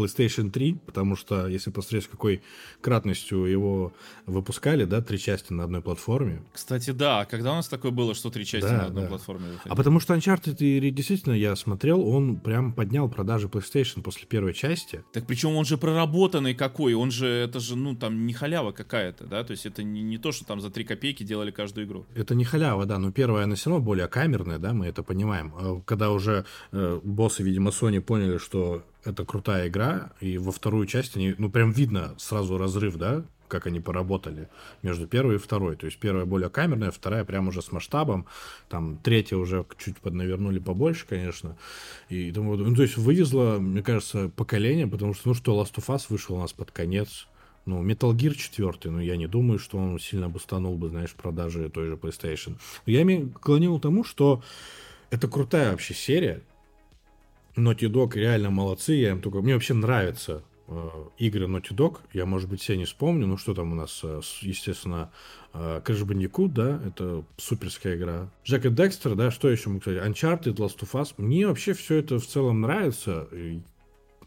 PlayStation 3, потому что, если посмотреть, с какой кратностью его выпускали, да, три части на одной платформе. Кстати, да, когда у нас такое было, что три части да, на одной да. платформе выходили? А потому что Uncharted, и действительно, я смотрел, он прям поднял продажи PlayStation после первой части. Так причем он же проработанный какой, он же, это же, ну, там, не халява какая-то, да, то есть это не, не то, что там за три копейки делали каждую игру. Это не халява, да, но первая, она все равно более камерная, да, мы это понимаем. А когда уже э, боссы, видимо, Sony поняли, что это крутая игра, и во вторую часть они, ну, прям видно сразу разрыв, да, как они поработали между первой и второй. То есть первая более камерная, вторая прям уже с масштабом, там третья уже чуть поднавернули побольше, конечно. И тому, ну, то есть вывезла, мне кажется, поколение, потому что, ну что, Last of Us вышел у нас под конец. Ну, Metal Gear 4, ну, я не думаю, что он сильно бустанул бы, знаешь, продажи той же PlayStation. Но я клонил тому, что это крутая вообще серия, Naughty Dog реально молодцы. Я им только... Мне вообще нравятся э, игры Naughty Dog. Я, может быть, все не вспомню. Ну, что там у нас, э, естественно, э, Crash Bandicoot, да, это суперская игра. Джек и Декстер, да, что еще мы, кстати, Uncharted, Last of Us. Мне вообще все это в целом нравится.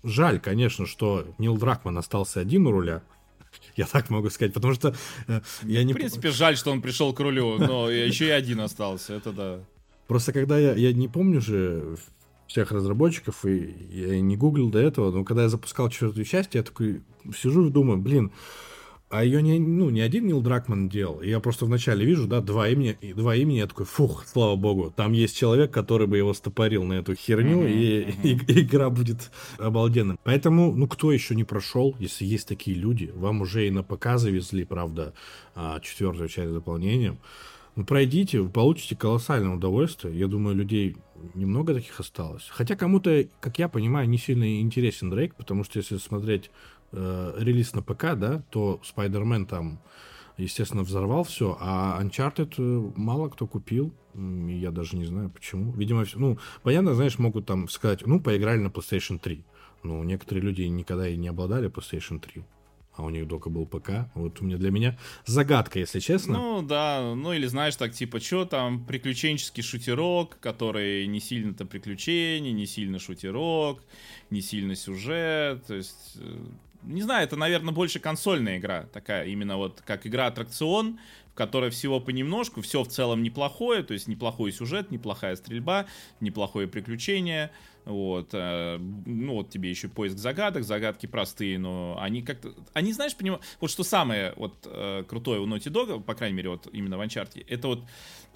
Жаль, конечно, что Нил Дракман остался один у руля. [LAUGHS] Я так могу сказать, потому что э, я не... В принципе, жаль, что он пришел к рулю, но еще и один остался, это да. Просто когда я, я не помню же всех разработчиков, и я не гуглил до этого, но когда я запускал четвертую часть, я такой сижу и думаю, блин, а ее не, ну, не один Нил Дракман делал. Я просто вначале вижу, да, два имени, два имени, я такой, фух, слава богу, там есть человек, который бы его стопорил на эту херню, mm-hmm. и, и, и игра будет обалденной. Поэтому, ну, кто еще не прошел, если есть такие люди, вам уже и на ПК завезли, правда, а, четвертую часть дополнением. Ну, пройдите, вы получите колоссальное удовольствие. Я думаю, людей немного таких осталось. Хотя кому-то, как я понимаю, не сильно интересен Дрейк, потому что если смотреть э, релиз на ПК, да, то Spider-Man там, естественно, взорвал все, а Uncharted э, мало кто купил. Я даже не знаю почему. Видимо, ну, понятно, знаешь, могут там сказать, ну, поиграли на PlayStation 3. Ну, некоторые люди никогда и не обладали PlayStation 3 а у них только был ПК. Вот у меня для меня загадка, если честно. Ну да, ну или знаешь так, типа, что там, приключенческий шутерок, который не сильно-то приключений, не сильно шутерок, не сильно сюжет, то есть... Э, не знаю, это, наверное, больше консольная игра, такая именно вот как игра-аттракцион, в которой всего понемножку, все в целом неплохое, то есть неплохой сюжет, неплохая стрельба, неплохое приключение, вот, э, ну вот тебе еще поиск загадок, загадки простые, но они как-то, они знаешь, понимаю, вот что самое вот э, крутое у Naughty Dog, по крайней мере вот именно в Uncharted, это вот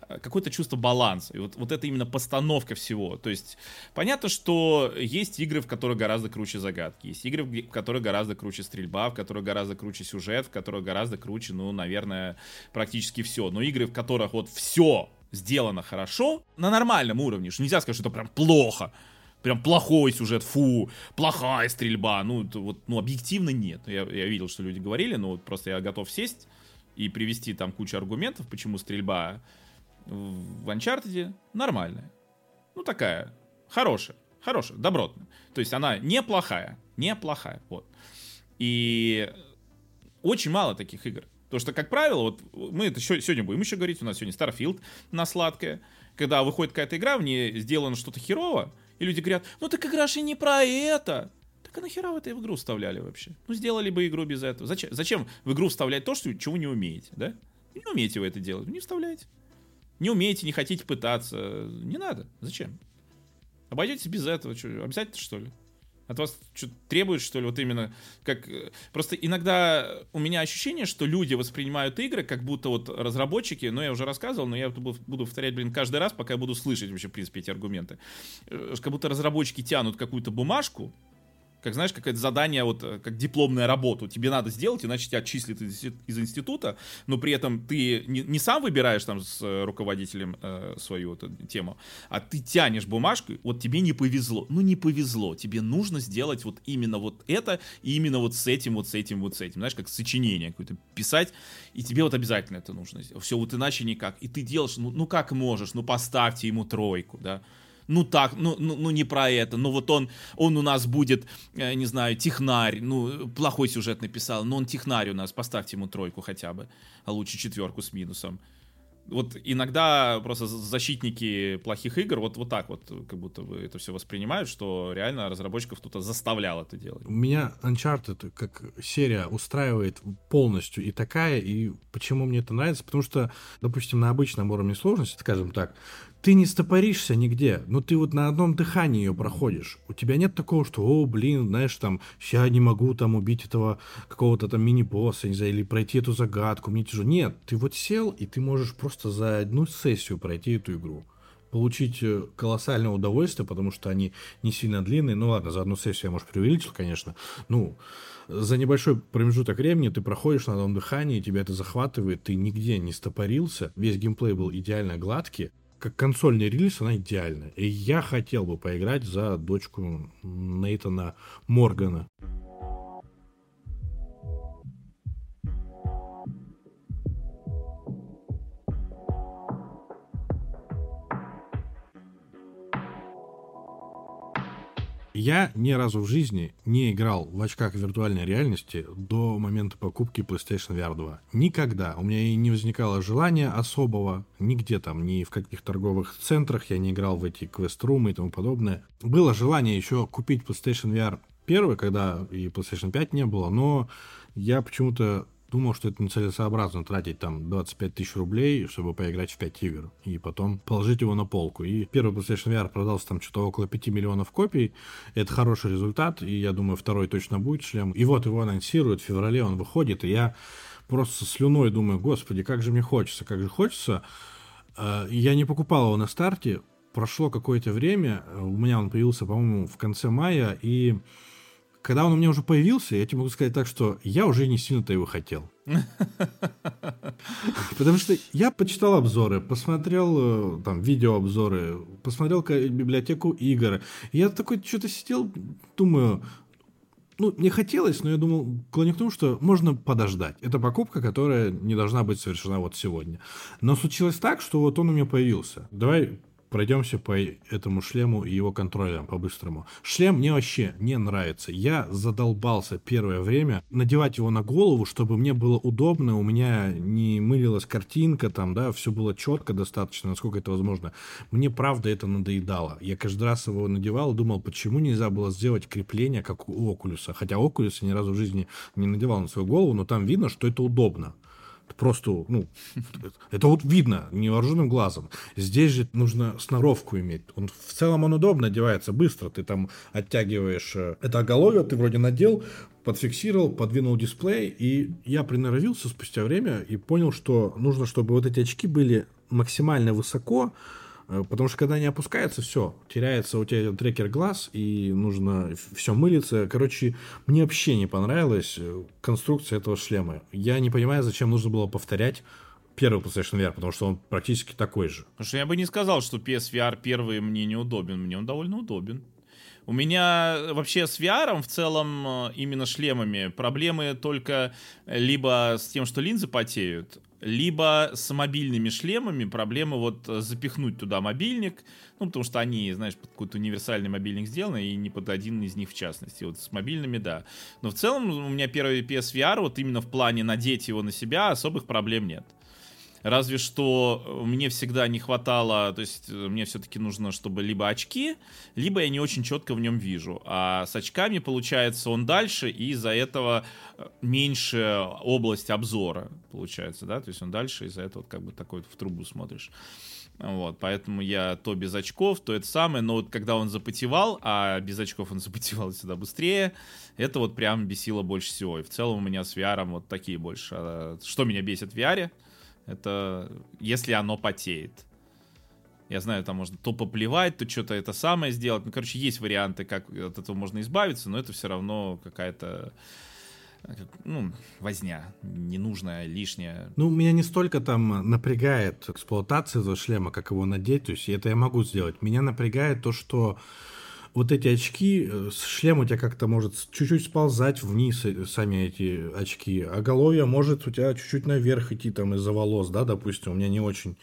какое-то чувство баланса. И вот, вот это именно постановка всего. То есть понятно, что есть игры, в которых гораздо круче загадки. Есть игры, в которых гораздо круче стрельба, в которых гораздо круче сюжет, в которых гораздо круче, ну, наверное, практически все. Но игры, в которых вот все сделано хорошо, на нормальном уровне, что нельзя сказать, что это прям плохо, прям плохой сюжет, фу, плохая стрельба, ну, вот, ну, объективно нет. Я, я видел, что люди говорили, но вот просто я готов сесть и привести там кучу аргументов, почему стрельба в Uncharted нормальная. Ну, такая, хорошая, хорошая, добротная. То есть она неплохая, неплохая, вот. И очень мало таких игр. Потому что, как правило, вот мы это сегодня будем еще говорить, у нас сегодня Starfield на сладкое, когда выходит какая-то игра, в ней сделано что-то херово, и люди говорят, ну так игра же не про это. Так а нахера вы это в игру вставляли вообще? Ну сделали бы игру без этого. Зачем, зачем в игру вставлять то, что, чего не умеете, да? Не умеете вы это делать, не вставляйте. Не умеете, не хотите пытаться. Не надо. Зачем? Обойдетесь без этого. Что, обязательно, что ли? От вас что требует, что ли, вот именно как... Э, просто иногда у меня ощущение, что люди воспринимают игры, как будто вот разработчики, ну, я уже рассказывал, но я буду повторять, блин, каждый раз, пока я буду слышать вообще, в принципе, эти аргументы. Э, как будто разработчики тянут какую-то бумажку, как знаешь, какое-то задание, вот э, как дипломная работа, тебе надо сделать, иначе тебя отчислят из, из института, но при этом ты не, не сам выбираешь там с э, руководителем э, свою эту тему, а ты тянешь бумажку, вот тебе не повезло, ну не повезло, тебе нужно сделать вот именно вот это, и именно вот с этим, вот с этим, вот с этим, знаешь, как сочинение какое-то писать, и тебе вот обязательно это нужно все, вот иначе никак, и ты делаешь, ну, ну как можешь, ну поставьте ему тройку, да, ну так, ну, ну, ну не про это, ну вот он, он у нас будет, э, не знаю, технарь, ну плохой сюжет написал, но он технарь у нас, поставьте ему тройку хотя бы, а лучше четверку с минусом. Вот иногда просто защитники плохих игр вот, вот так вот как будто бы это все воспринимают, что реально разработчиков кто-то заставлял это делать. У меня Uncharted как серия устраивает полностью и такая, и почему мне это нравится, потому что, допустим, на обычном уровне сложности, скажем так, ты не стопоришься нигде, но ты вот на одном дыхании ее проходишь. У тебя нет такого, что, о, блин, знаешь, там, я не могу там убить этого какого-то там мини-босса, не знаю, или пройти эту загадку, мне тяжело. Нет, ты вот сел, и ты можешь просто за одну сессию пройти эту игру получить э, колоссальное удовольствие, потому что они не сильно длинные. Ну ладно, за одну сессию я, может, преувеличил, конечно. Ну, за небольшой промежуток времени ты проходишь на одном дыхании, тебя это захватывает, ты нигде не стопорился, весь геймплей был идеально гладкий как консольный релиз она идеальна. И я хотел бы поиграть за дочку Нейтана Моргана. Я ни разу в жизни не играл в очках виртуальной реальности до момента покупки PlayStation VR 2. Никогда. У меня и не возникало желания особого, нигде там, ни в каких торговых центрах я не играл в эти квест-румы и тому подобное. Было желание еще купить PlayStation VR 1, когда и PlayStation 5 не было, но я почему-то думал, что это нецелесообразно тратить там 25 тысяч рублей, чтобы поиграть в 5 игр, и потом положить его на полку. И первый PlayStation VR продался там что-то около 5 миллионов копий. Это хороший результат, и я думаю, второй точно будет шлем. И вот его анонсируют, в феврале он выходит, и я просто слюной думаю, господи, как же мне хочется, как же хочется. Э, я не покупал его на старте, прошло какое-то время, у меня он появился, по-моему, в конце мая, и когда он у меня уже появился, я тебе могу сказать так, что я уже не сильно-то его хотел. [LAUGHS] Потому что я почитал обзоры, посмотрел э, там видеообзоры, посмотрел библиотеку игр. Я такой что-то сидел, думаю, ну, не хотелось, но я думал, клоню к тому, что можно подождать. Это покупка, которая не должна быть совершена вот сегодня. Но случилось так, что вот он у меня появился. Давай пройдемся по этому шлему и его контролям по-быстрому. Шлем мне вообще не нравится. Я задолбался первое время надевать его на голову, чтобы мне было удобно, у меня не мылилась картинка, там, да, все было четко достаточно, насколько это возможно. Мне, правда, это надоедало. Я каждый раз его надевал и думал, почему нельзя было сделать крепление, как у Окулюса. Хотя Окулюс я ни разу в жизни не надевал на свою голову, но там видно, что это удобно. Просто, ну, это вот видно невооруженным глазом. Здесь же нужно сноровку иметь. Он, в целом он удобно одевается быстро. Ты там оттягиваешь э, это оголовье, ты вроде надел, подфиксировал, подвинул дисплей, и я приноровился спустя время и понял, что нужно, чтобы вот эти очки были максимально высоко, потому что когда они опускаются, все, теряется у тебя трекер глаз, и нужно все мылиться. Короче, мне вообще не понравилась э, конструкция этого шлема. Я не понимаю, зачем нужно было повторять первый PlayStation VR, потому что он практически такой же. Потому что я бы не сказал, что PSVR первый мне неудобен. Мне он довольно удобен. У меня вообще с VR в целом э, именно шлемами проблемы только либо с тем, что линзы потеют, либо с мобильными шлемами проблемы вот запихнуть туда мобильник, ну, потому что они, знаешь, под какой-то универсальный мобильник сделаны, и не под один из них в частности. Вот с мобильными, да. Но в целом у меня первый PSVR, вот именно в плане надеть его на себя, особых проблем нет. Разве что мне всегда не хватало, то есть мне все-таки нужно, чтобы либо очки, либо я не очень четко в нем вижу. А с очками, получается, он дальше, и из-за этого меньше область обзора, получается, да, то есть он дальше, из-за этого как бы такой в трубу смотришь. Вот, поэтому я то без очков, то это самое, но вот когда он запотевал, а без очков он [LAUGHS] запотевал сюда быстрее, это вот прям бесило больше всего. И в целом у меня с VR вот такие больше. Что меня бесит в VR? Это если оно потеет. Я знаю, там можно то поплевать, то что-то это самое сделать. Ну, короче, есть варианты, как от этого можно избавиться, но это все равно какая-то ну, возня, ненужная, лишняя. Ну, меня не столько там напрягает эксплуатация этого шлема, как его надеть, то есть это я могу сделать. Меня напрягает то, что вот эти очки, э, шлем у тебя как-то может чуть-чуть сползать вниз, э, сами эти очки, а головье может у тебя чуть-чуть наверх идти там из-за волос, да, допустим, у меня не очень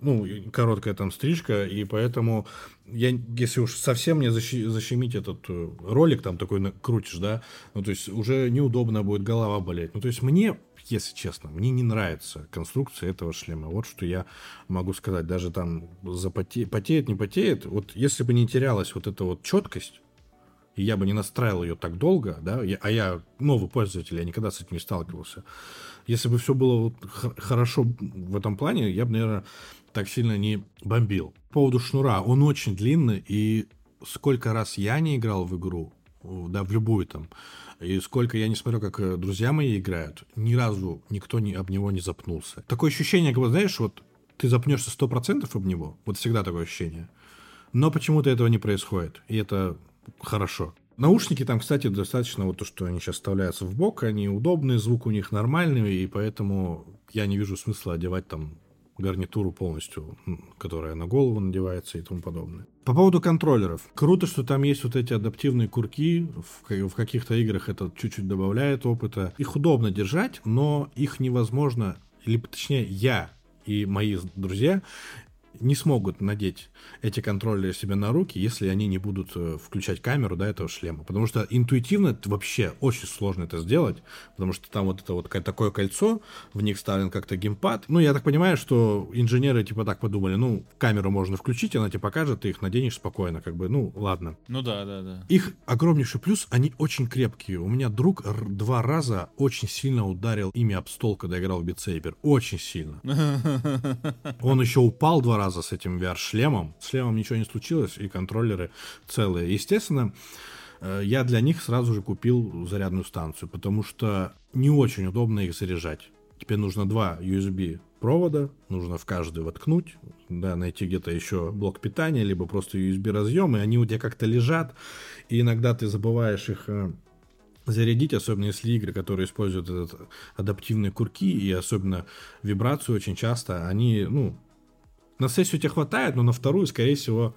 ну, короткая там стрижка, и поэтому я, если уж совсем мне защи, защемить этот э, ролик, там такой крутишь, да, ну, то есть уже неудобно будет голова болеть. Ну, то есть мне, если честно, мне не нравится конструкция этого шлема. Вот что я могу сказать. Даже там запоте, потеет, не потеет. Вот если бы не терялась вот эта вот четкость, и я бы не настраивал ее так долго, да, я, а я новый пользователь, я никогда с этим не сталкивался. Если бы все было вот хорошо в этом плане, я бы, наверное, так сильно не бомбил. По поводу шнура, он очень длинный, и сколько раз я не играл в игру, да, в любую там, и сколько я не смотрел, как э, друзья мои играют, ни разу никто не, об него не запнулся. Такое ощущение, как бы, знаешь, вот ты запнешься сто процентов об него, вот всегда такое ощущение. Но почему-то этого не происходит, и это хорошо. Наушники там, кстати, достаточно вот то, что они сейчас вставляются в бок, они удобные, звук у них нормальный, и поэтому я не вижу смысла одевать там гарнитуру полностью, которая на голову надевается и тому подобное. По поводу контроллеров. Круто, что там есть вот эти адаптивные курки. В, в каких-то играх это чуть-чуть добавляет опыта. Их удобно держать, но их невозможно, или точнее я и мои друзья не смогут надеть эти контроллеры себе на руки, если они не будут э, включать камеру до этого шлема. Потому что интуитивно это вообще очень сложно это сделать, потому что там вот это вот такое кольцо, в них вставлен как-то геймпад. Ну, я так понимаю, что инженеры типа так подумали, ну, камеру можно включить, она тебе покажет, ты их наденешь спокойно, как бы, ну, ладно. Ну да, да, да. Их огромнейший плюс, они очень крепкие. У меня друг два раза очень сильно ударил ими об стол, когда играл в битсейбер. Очень сильно. [LAUGHS] Он еще упал два раза с этим VR-шлемом. С шлемом ничего не случилось, и контроллеры целые. Естественно, э, я для них сразу же купил зарядную станцию, потому что не очень удобно их заряжать. Теперь нужно два USB провода, нужно в каждый воткнуть, да, найти где-то еще блок питания, либо просто USB разъем, и они у тебя как-то лежат, и иногда ты забываешь их э, зарядить, особенно если игры, которые используют этот адаптивные курки и особенно вибрацию очень часто, они, ну, на сессию тебе хватает, но на вторую, скорее всего,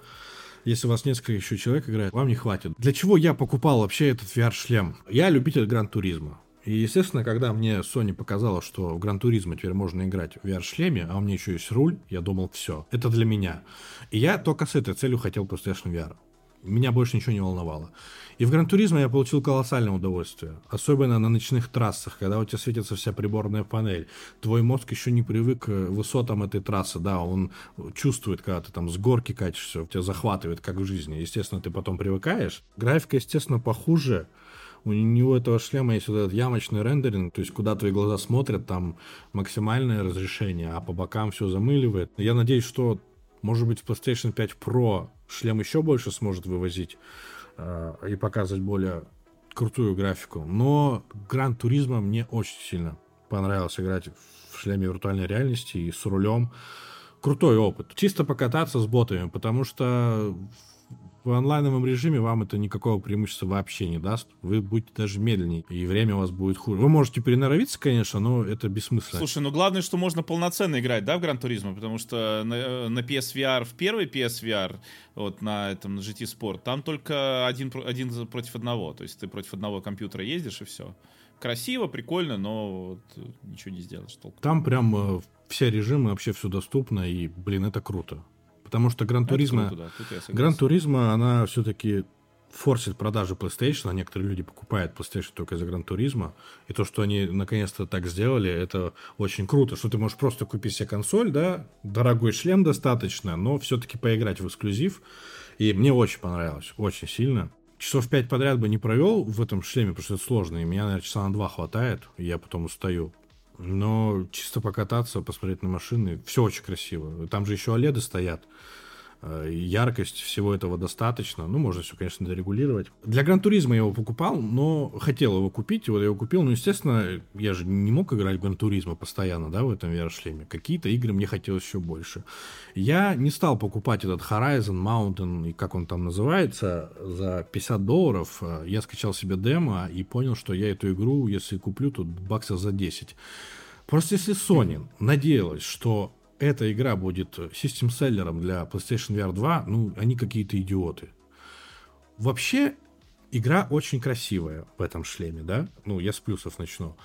если у вас несколько еще человек играет, вам не хватит. Для чего я покупал вообще этот VR-шлем? Я любитель Гран-туризма. И, естественно, когда мне Sony показала, что в Гран-туризма теперь можно играть в VR-шлеме, а у меня еще есть руль, я думал, все, это для меня. И я только с этой целью хотел PlayStation VR. Меня больше ничего не волновало. И в Гран-туризме я получил колоссальное удовольствие. Особенно на ночных трассах, когда у тебя светится вся приборная панель. Твой мозг еще не привык к высотам этой трассы, да, он чувствует, когда ты там с горки катишься, тебя захватывает, как в жизни. Естественно, ты потом привыкаешь. Графика, естественно, похуже. У него этого шлема есть вот этот ямочный рендеринг, то есть куда твои глаза смотрят, там максимальное разрешение, а по бокам все замыливает. Я надеюсь, что, может быть, в PlayStation 5 Pro шлем еще больше сможет вывозить Э, и показывать более крутую графику. Но Гран Туризма мне очень сильно понравилось играть в шлеме виртуальной реальности и с рулем. Крутой опыт. Чисто покататься с ботами, потому что В онлайновом режиме вам это никакого преимущества вообще не даст. Вы будете даже медленнее, и время у вас будет хуже. Вы можете переноровиться, конечно, но это бессмысленно. Слушай, ну главное, что можно полноценно играть, да, в Гран Туризмо, потому что на, на PSVR, в первый PSVR, вот на этом, на GT Sport, там только один, один против одного, то есть ты против одного компьютера ездишь и все. Красиво, прикольно, но вот ничего не сделаешь толком. Там прям э, все режимы, вообще все доступно, и, блин, это круто. Потому что Гран Туризма, да. Гран Туризма, она все-таки форсит продажи PlayStation, а некоторые люди покупают PlayStation только из-за Гран Туризма. И то, что они наконец-то так сделали, это очень круто, что ты можешь просто купить себе консоль, да, дорогой член достаточно, но все-таки поиграть в эксклюзив. И мне очень понравилось, очень сильно. Часов пять подряд бы не провел в этом шлеме, потому что это сложно, и меня, наверное, часа на два хватает, и я потом устаю. Но чисто покататься, посмотреть на машины, все очень красиво. Там же еще оледы стоят. Э, яркость всего этого достаточно. Ну, можно все, конечно, дорегулировать. Для Гран-туризма я его покупал, но хотел его купить, вот я его купил. Ну, естественно, я же не мог играть в Гран-туризма постоянно, да, в этом VR-шлеме. Какие-то игры мне хотелось еще больше. Я не стал покупать этот Horizon, Mountain, и как он там называется, за 50 долларов. Я скачал себе демо и понял, что я эту игру, если куплю, то баксов за 10. Просто если Sony надеялась, что эта игра будет систем-селлером для PlayStation VR 2, ну, они какие-то идиоты. Вообще, игра очень красивая в этом шлеме, да? Ну, я с плюсов начну.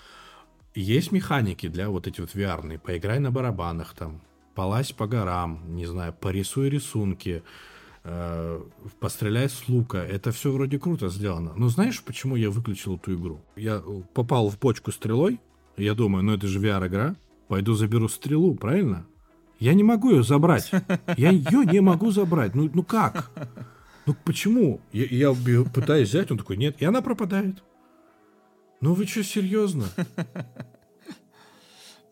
Есть механики для вот эти вот VR. Поиграй на барабанах там, полазь по горам, не знаю, порисуй рисунки, э, постреляй с лука. Это все вроде круто сделано. Но знаешь, почему я выключил эту игру? Я попал в бочку стрелой, я думаю, ну это же VR-игра, пойду заберу стрелу, правильно? Я не могу ее забрать. [LAUGHS] Я ее не могу забрать. Ну, ну как? Ну почему? Я, я пытаюсь взять, он такой, нет, и она пропадает. Ну вы что, серьезно? [LAUGHS]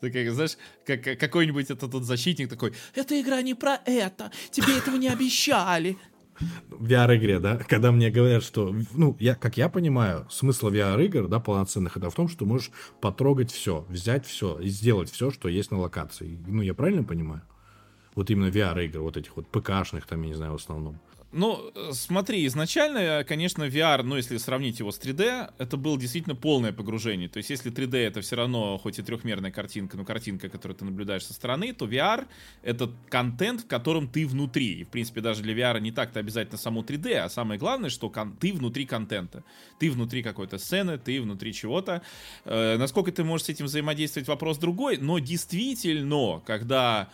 Ты как, знаешь, как какой-нибудь этот тот защитник такой, эта игра не про это, тебе этого не обещали VR-игре, да, когда мне говорят, что, ну, я, как я понимаю, смысл VR-игр, да, полноценных, это в том, что можешь потрогать все, взять все и сделать все, что есть на локации. Ну, я правильно понимаю? Вот именно VR-игр, вот этих вот ПК-шных, там, я не знаю, в основном. Ну, смотри, изначально, конечно, VR, ну, если сравнить его с 3D, это было действительно полное погружение. То есть, если 3D это все равно, хоть и трехмерная картинка, но картинка, которую ты наблюдаешь со стороны, то VR это контент, в котором ты внутри. И, в принципе, даже для VR не так-то обязательно само 3D, а самое главное, что ты внутри контента. Ты внутри какой-то сцены, ты внутри чего-то. Э, насколько ты можешь с этим взаимодействовать, вопрос другой, но действительно, когда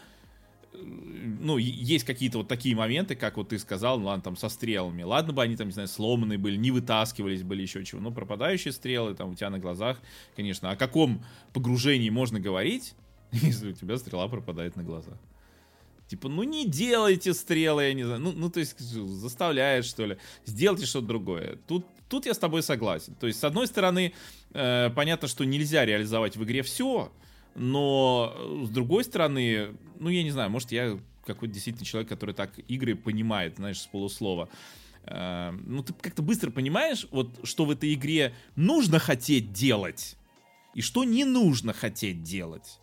ну, есть какие-то вот такие моменты, как вот ты сказал, ну ладно, там со стрелами. Ладно бы они там, не знаю, сломанные были, не вытаскивались, были еще чего. Но пропадающие стрелы там у тебя на глазах, конечно. О каком погружении можно говорить, [LAUGHS] если у тебя стрела пропадает на глазах? Типа, ну не делайте стрелы, я не знаю. Ну, ну то есть заставляет, что ли. Сделайте что-то другое. Тут, тут я с тобой согласен. То есть, с одной стороны, э, понятно, что нельзя реализовать в игре все, но э, с другой стороны, ну я не знаю, может я какой-то действительно человек, который так игры понимает, знаешь, с полуслова. Э, ну ты как-то быстро понимаешь, вот что в этой игре нужно хотеть делать и что не нужно хотеть делать.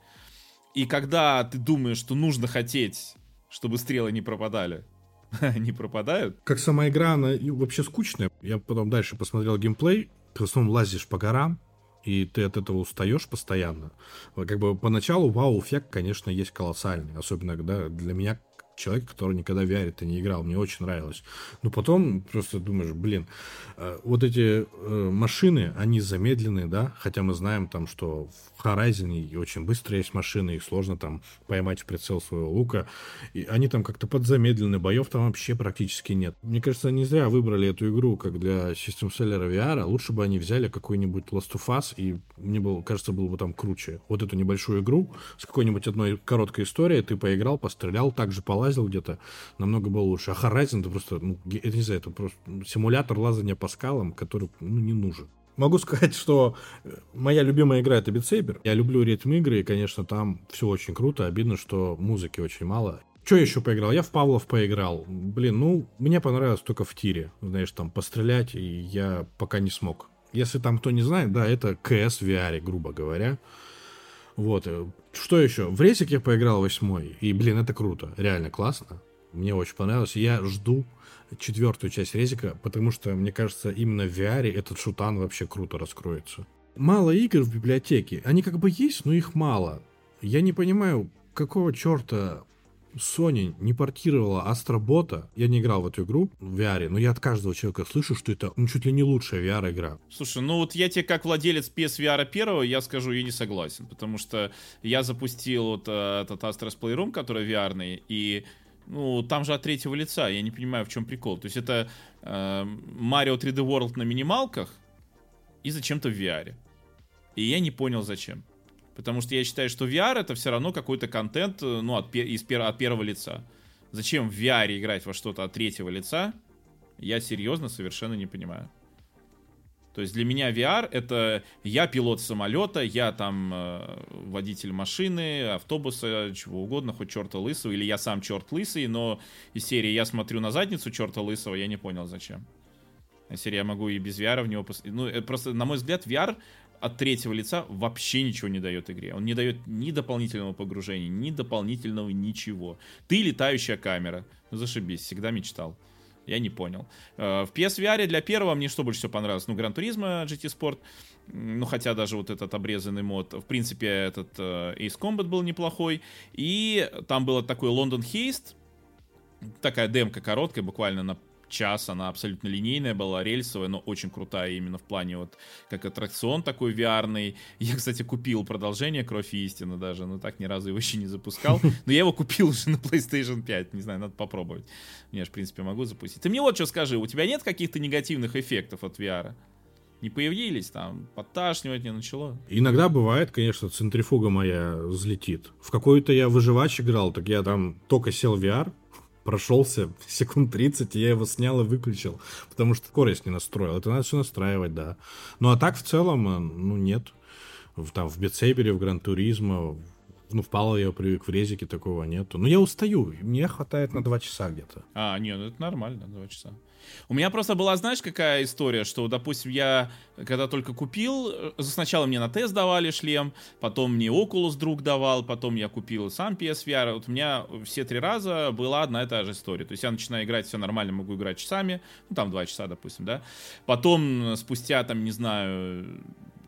И когда ты думаешь, что нужно хотеть, чтобы стрелы не пропадали, [LAUGHS] они пропадают. Как сама игра, она вообще скучная. Я потом дальше посмотрел геймплей. Ты в основном лазишь по горам, и ты от этого устаешь постоянно. Как бы поначалу вау-эффект, конечно, есть колоссальный. Особенно, когда для меня человек, который никогда в VR не играл. Мне очень нравилось. Но потом просто думаешь, блин, э, вот эти э, машины, они замедленные, да, хотя мы знаем там, что в Horizon очень быстро есть машины, их сложно там поймать в прицел своего лука. И они там как-то подзамедлены, боев там вообще практически нет. Мне кажется, не зря выбрали эту игру как для систем селлера VR. Лучше бы они взяли какой-нибудь Last of Us, и мне было, кажется, было бы там круче. Вот эту небольшую игру с какой-нибудь одной короткой историей, ты поиграл, пострелял, также полазил, лазил где-то, намного было лучше. А Horizon это просто, ну, это не знаю, это просто симулятор лазания по скалам, который, ну, не нужен. Могу сказать, что э, моя любимая игра это Saber. Я люблю ритм игры, и, конечно, там все очень круто. Обидно, что музыки очень мало. Что еще поиграл? Я в Павлов поиграл. Блин, ну, мне понравилось только в тире. Знаешь, там пострелять, и я пока не смог. Если там кто не знает, да, это КС VR, грубо говоря. Вот. Э, что еще? В рейсик я поиграл восьмой. И, блин, это круто. Реально классно. Мне очень понравилось. Я жду четвертую часть резика, потому что, мне кажется, именно в VR этот шутан вообще круто раскроется. Мало игр в библиотеке. Они как бы есть, но их мало. Я не понимаю, какого черта Sony не портировала Астробота. Я не играл в эту игру в VR, но я от каждого человека слышу, что это ну, чуть ли не лучшая VR-игра. Слушай, ну вот я тебе как владелец PSVR первого, я скажу, я не согласен, потому что я запустил вот э, этот Astros Playroom, который VR, и ну, там же от третьего лица, я не понимаю, в чем прикол. То есть это э, Mario 3D World на минималках и зачем-то в VR. И я не понял, зачем. Потому что я считаю, что VR это все равно какой-то контент, э, ну, от, из, от первого лица. Зачем в VR играть во что-то от третьего лица, я серьезно совершенно не понимаю. То есть для меня VR это я пилот самолета, я там э, водитель машины, автобуса, чего угодно, хоть черта лысого, или я сам черт лысый, но из серии я смотрю на задницу черта лысого, я не понял зачем. Из серии я могу и без VR в него... Пос... Ну, просто, на мой взгляд, VR от третьего лица вообще ничего не дает игре. Он не дает ни дополнительного погружения, ни дополнительного ничего. Ты летающая камера. Ну, зашибись, всегда мечтал. Я не понял. Э, в PSVR для первого мне что больше всего понравилось? Ну, Гран Туризма GT Sport. Ну, хотя даже вот этот обрезанный мод. В принципе, этот э, Ace Combat был неплохой. И там было такой London Haste. Такая демка короткая, буквально на час, она абсолютно линейная была, рельсовая, но очень крутая именно в плане вот как аттракцион такой VR-ный. Я, кстати, купил продолжение «Кровь и истина» даже, но так ни разу его еще не запускал. [LAUGHS] Но я его купил уже на PlayStation 5, не знаю, надо попробовать. Я же, в принципе, могу запустить. Ты мне вот что скажи, у тебя нет каких-то негативных эффектов от VR? не появились, там, подташнивать не начало. Иногда бывает, конечно, центрифуга моя взлетит. В какой-то я выживач играл, так я там только сел в VR, прошелся секунд 30, и я его снял и выключил, потому что скорость не настроил. Это надо все настраивать, да. Ну, а так в целом, э, ну, нет. В, там, в Битсейбере, в Гран Туризмо, ну, в Пало я привык, в Резике такого нету. Но я устаю, мне хватает на два часа где-то. А, нет, ну это нормально, два часа. У меня просто была, знаешь, какая история, что, допустим, я когда только купил, э, сначала мне на тест давали шлем, потом мне Oculus друг давал, потом я купил сам PSVR. Вот у меня все три раза была одна и та же история. То есть я начинаю играть, все нормально, могу играть часами, ну там два часа, допустим, да. Потом спустя, там, не знаю,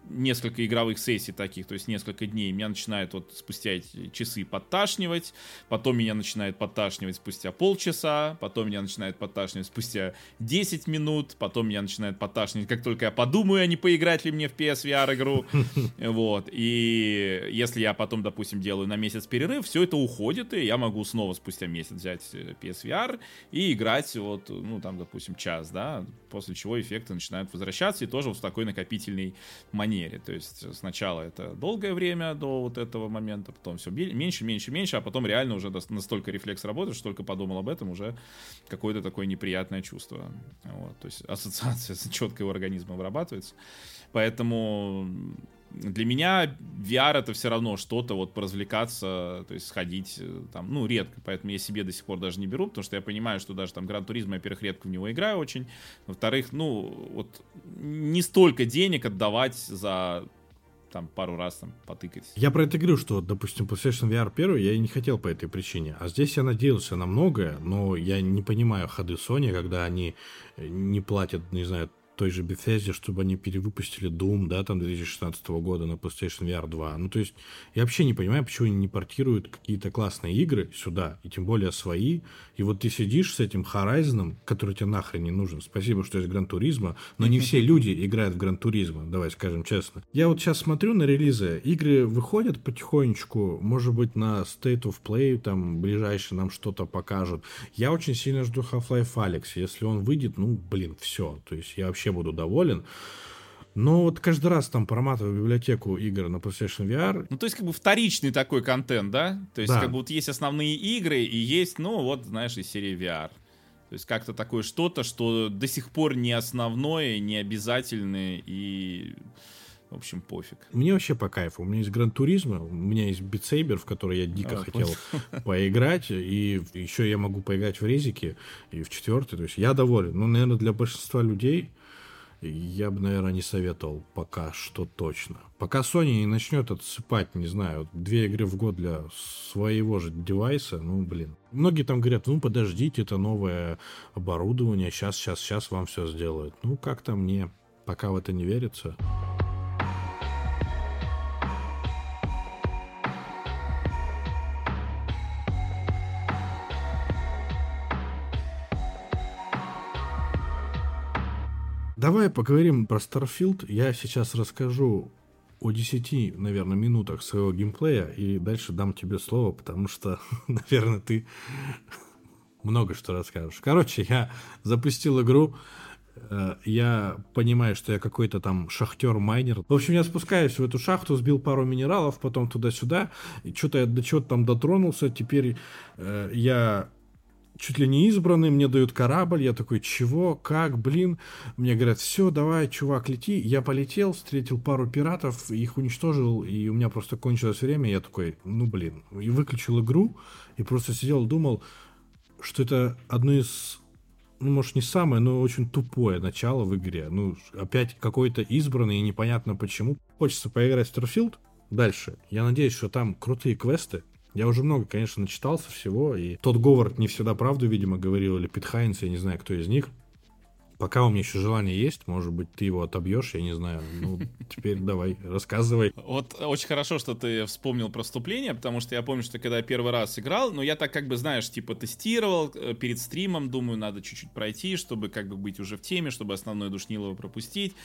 несколько игровых сессий таких, то есть несколько дней, меня начинает вот спустя эти часы подташнивать, потом меня начинает подташнивать спустя полчаса, потом меня начинает подташнивать спустя 10 минут, потом меня начинает подташнивать, как только я подумаю, а не поиграть ли мне в PSVR игру, [LAUGHS] вот, и если я потом, допустим, делаю на месяц перерыв, все это уходит, и я могу снова спустя месяц взять PSVR и играть вот, ну, там, допустим, час, да, после чего эффекты начинают возвращаться, и тоже в такой накопительной манере манере. То есть сначала это долгое время до вот этого момента, потом все меньше, меньше, меньше, а потом реально уже настолько рефлекс работает, что только подумал об этом, уже какое-то такое неприятное чувство. Вот. То есть ассоциация [LAUGHS] четко у организма вырабатывается. Поэтому для меня VR это все равно что-то вот поразвлекаться, то есть сходить э, там, ну, редко, поэтому я себе до сих пор даже не беру, потому что я понимаю, что даже там Гран Туризм, во-первых, редко в него играю очень, во-вторых, ну, вот не столько денег отдавать за там пару раз там потыкать. Я про это говорю, что, допустим, PlayStation VR 1 я и не хотел по этой причине. А здесь я надеялся на многое, но я не понимаю ходы Sony, когда они не платят, не знаю, той же Bethesda, чтобы они перевыпустили Doom, да, там 2016 года на PlayStation VR 2. Ну, то есть, я вообще не понимаю, почему они не портируют какие-то классные игры сюда, и тем более свои. И вот ты сидишь с этим Horizon, который тебе нахрен не нужен. Спасибо, что есть Гран Туризма, но не все люди играют в Гран Туризма, давай скажем честно. Я вот сейчас смотрю на релизы, игры выходят потихонечку, может быть, на State of Play, там, ближайшие нам что-то покажут. Я очень сильно жду Half-Life Alex. Если он выйдет, ну, блин, все. То есть, я вообще вообще буду доволен. Но вот каждый раз там проматываю библиотеку игр на PlayStation VR. Ну, то есть, как бы вторичный такой контент, да? То есть, да. как бы вот есть основные игры и есть, ну, вот, знаешь, из серии VR. То есть, как-то такое что-то, что до сих пор не основное, не обязательное и... В общем, пофиг. Мне вообще по кайфу. У меня есть Гран Туризма, у меня есть Битсейбер, в который я дико а, хотел понял. [LAUGHS] поиграть, и еще я могу поиграть в резики, и в четвертый. То есть я доволен. Ну, наверное, для большинства людей я бы, наверное, не советовал пока что точно. Пока Sony не начнет отсыпать, не знаю, две игры в год для своего же девайса, ну, блин. Многие там говорят, ну, подождите, это новое оборудование, сейчас, сейчас, сейчас вам все сделают. Ну, как-то мне пока в это не верится. Давай поговорим про Starfield. Я сейчас расскажу о 10, наверное, минутах своего геймплея и дальше дам тебе слово, потому что, [LAUGHS] наверное, ты много что расскажешь. Короче, я запустил игру, э, я понимаю, что я какой-то там шахтер-майнер. В общем, я спускаюсь в эту шахту, сбил пару минералов, потом туда-сюда, что-то я до чего-то там дотронулся, теперь э, я чуть ли не избранный, мне дают корабль, я такой, чего, как, блин, мне говорят, все, давай, чувак, лети, я полетел, встретил пару пиратов, их уничтожил, и у меня просто кончилось время, я такой, ну, блин, и выключил игру, и просто сидел, думал, что это одно из ну, может, не самое, но очень тупое начало в игре. Ну, опять какой-то избранный, и непонятно почему. Хочется поиграть в Starfield. Дальше. Я надеюсь, что там крутые квесты, я уже много, конечно, начитался всего, и тот Говард не всегда правду, видимо, говорил, или Пит Хайнс, я не знаю, кто из них. Пока у меня еще желание есть, может быть, ты его отобьешь, я не знаю. Ну, [LAUGHS] теперь давай, рассказывай. Вот очень хорошо, что ты вспомнил про вступление, потому что я помню, что когда я первый раз играл, ну, я так как бы, знаешь, типа тестировал э, перед стримом, думаю, надо чуть-чуть пройти, чтобы как бы быть уже в теме, чтобы основной душнилово пропустить,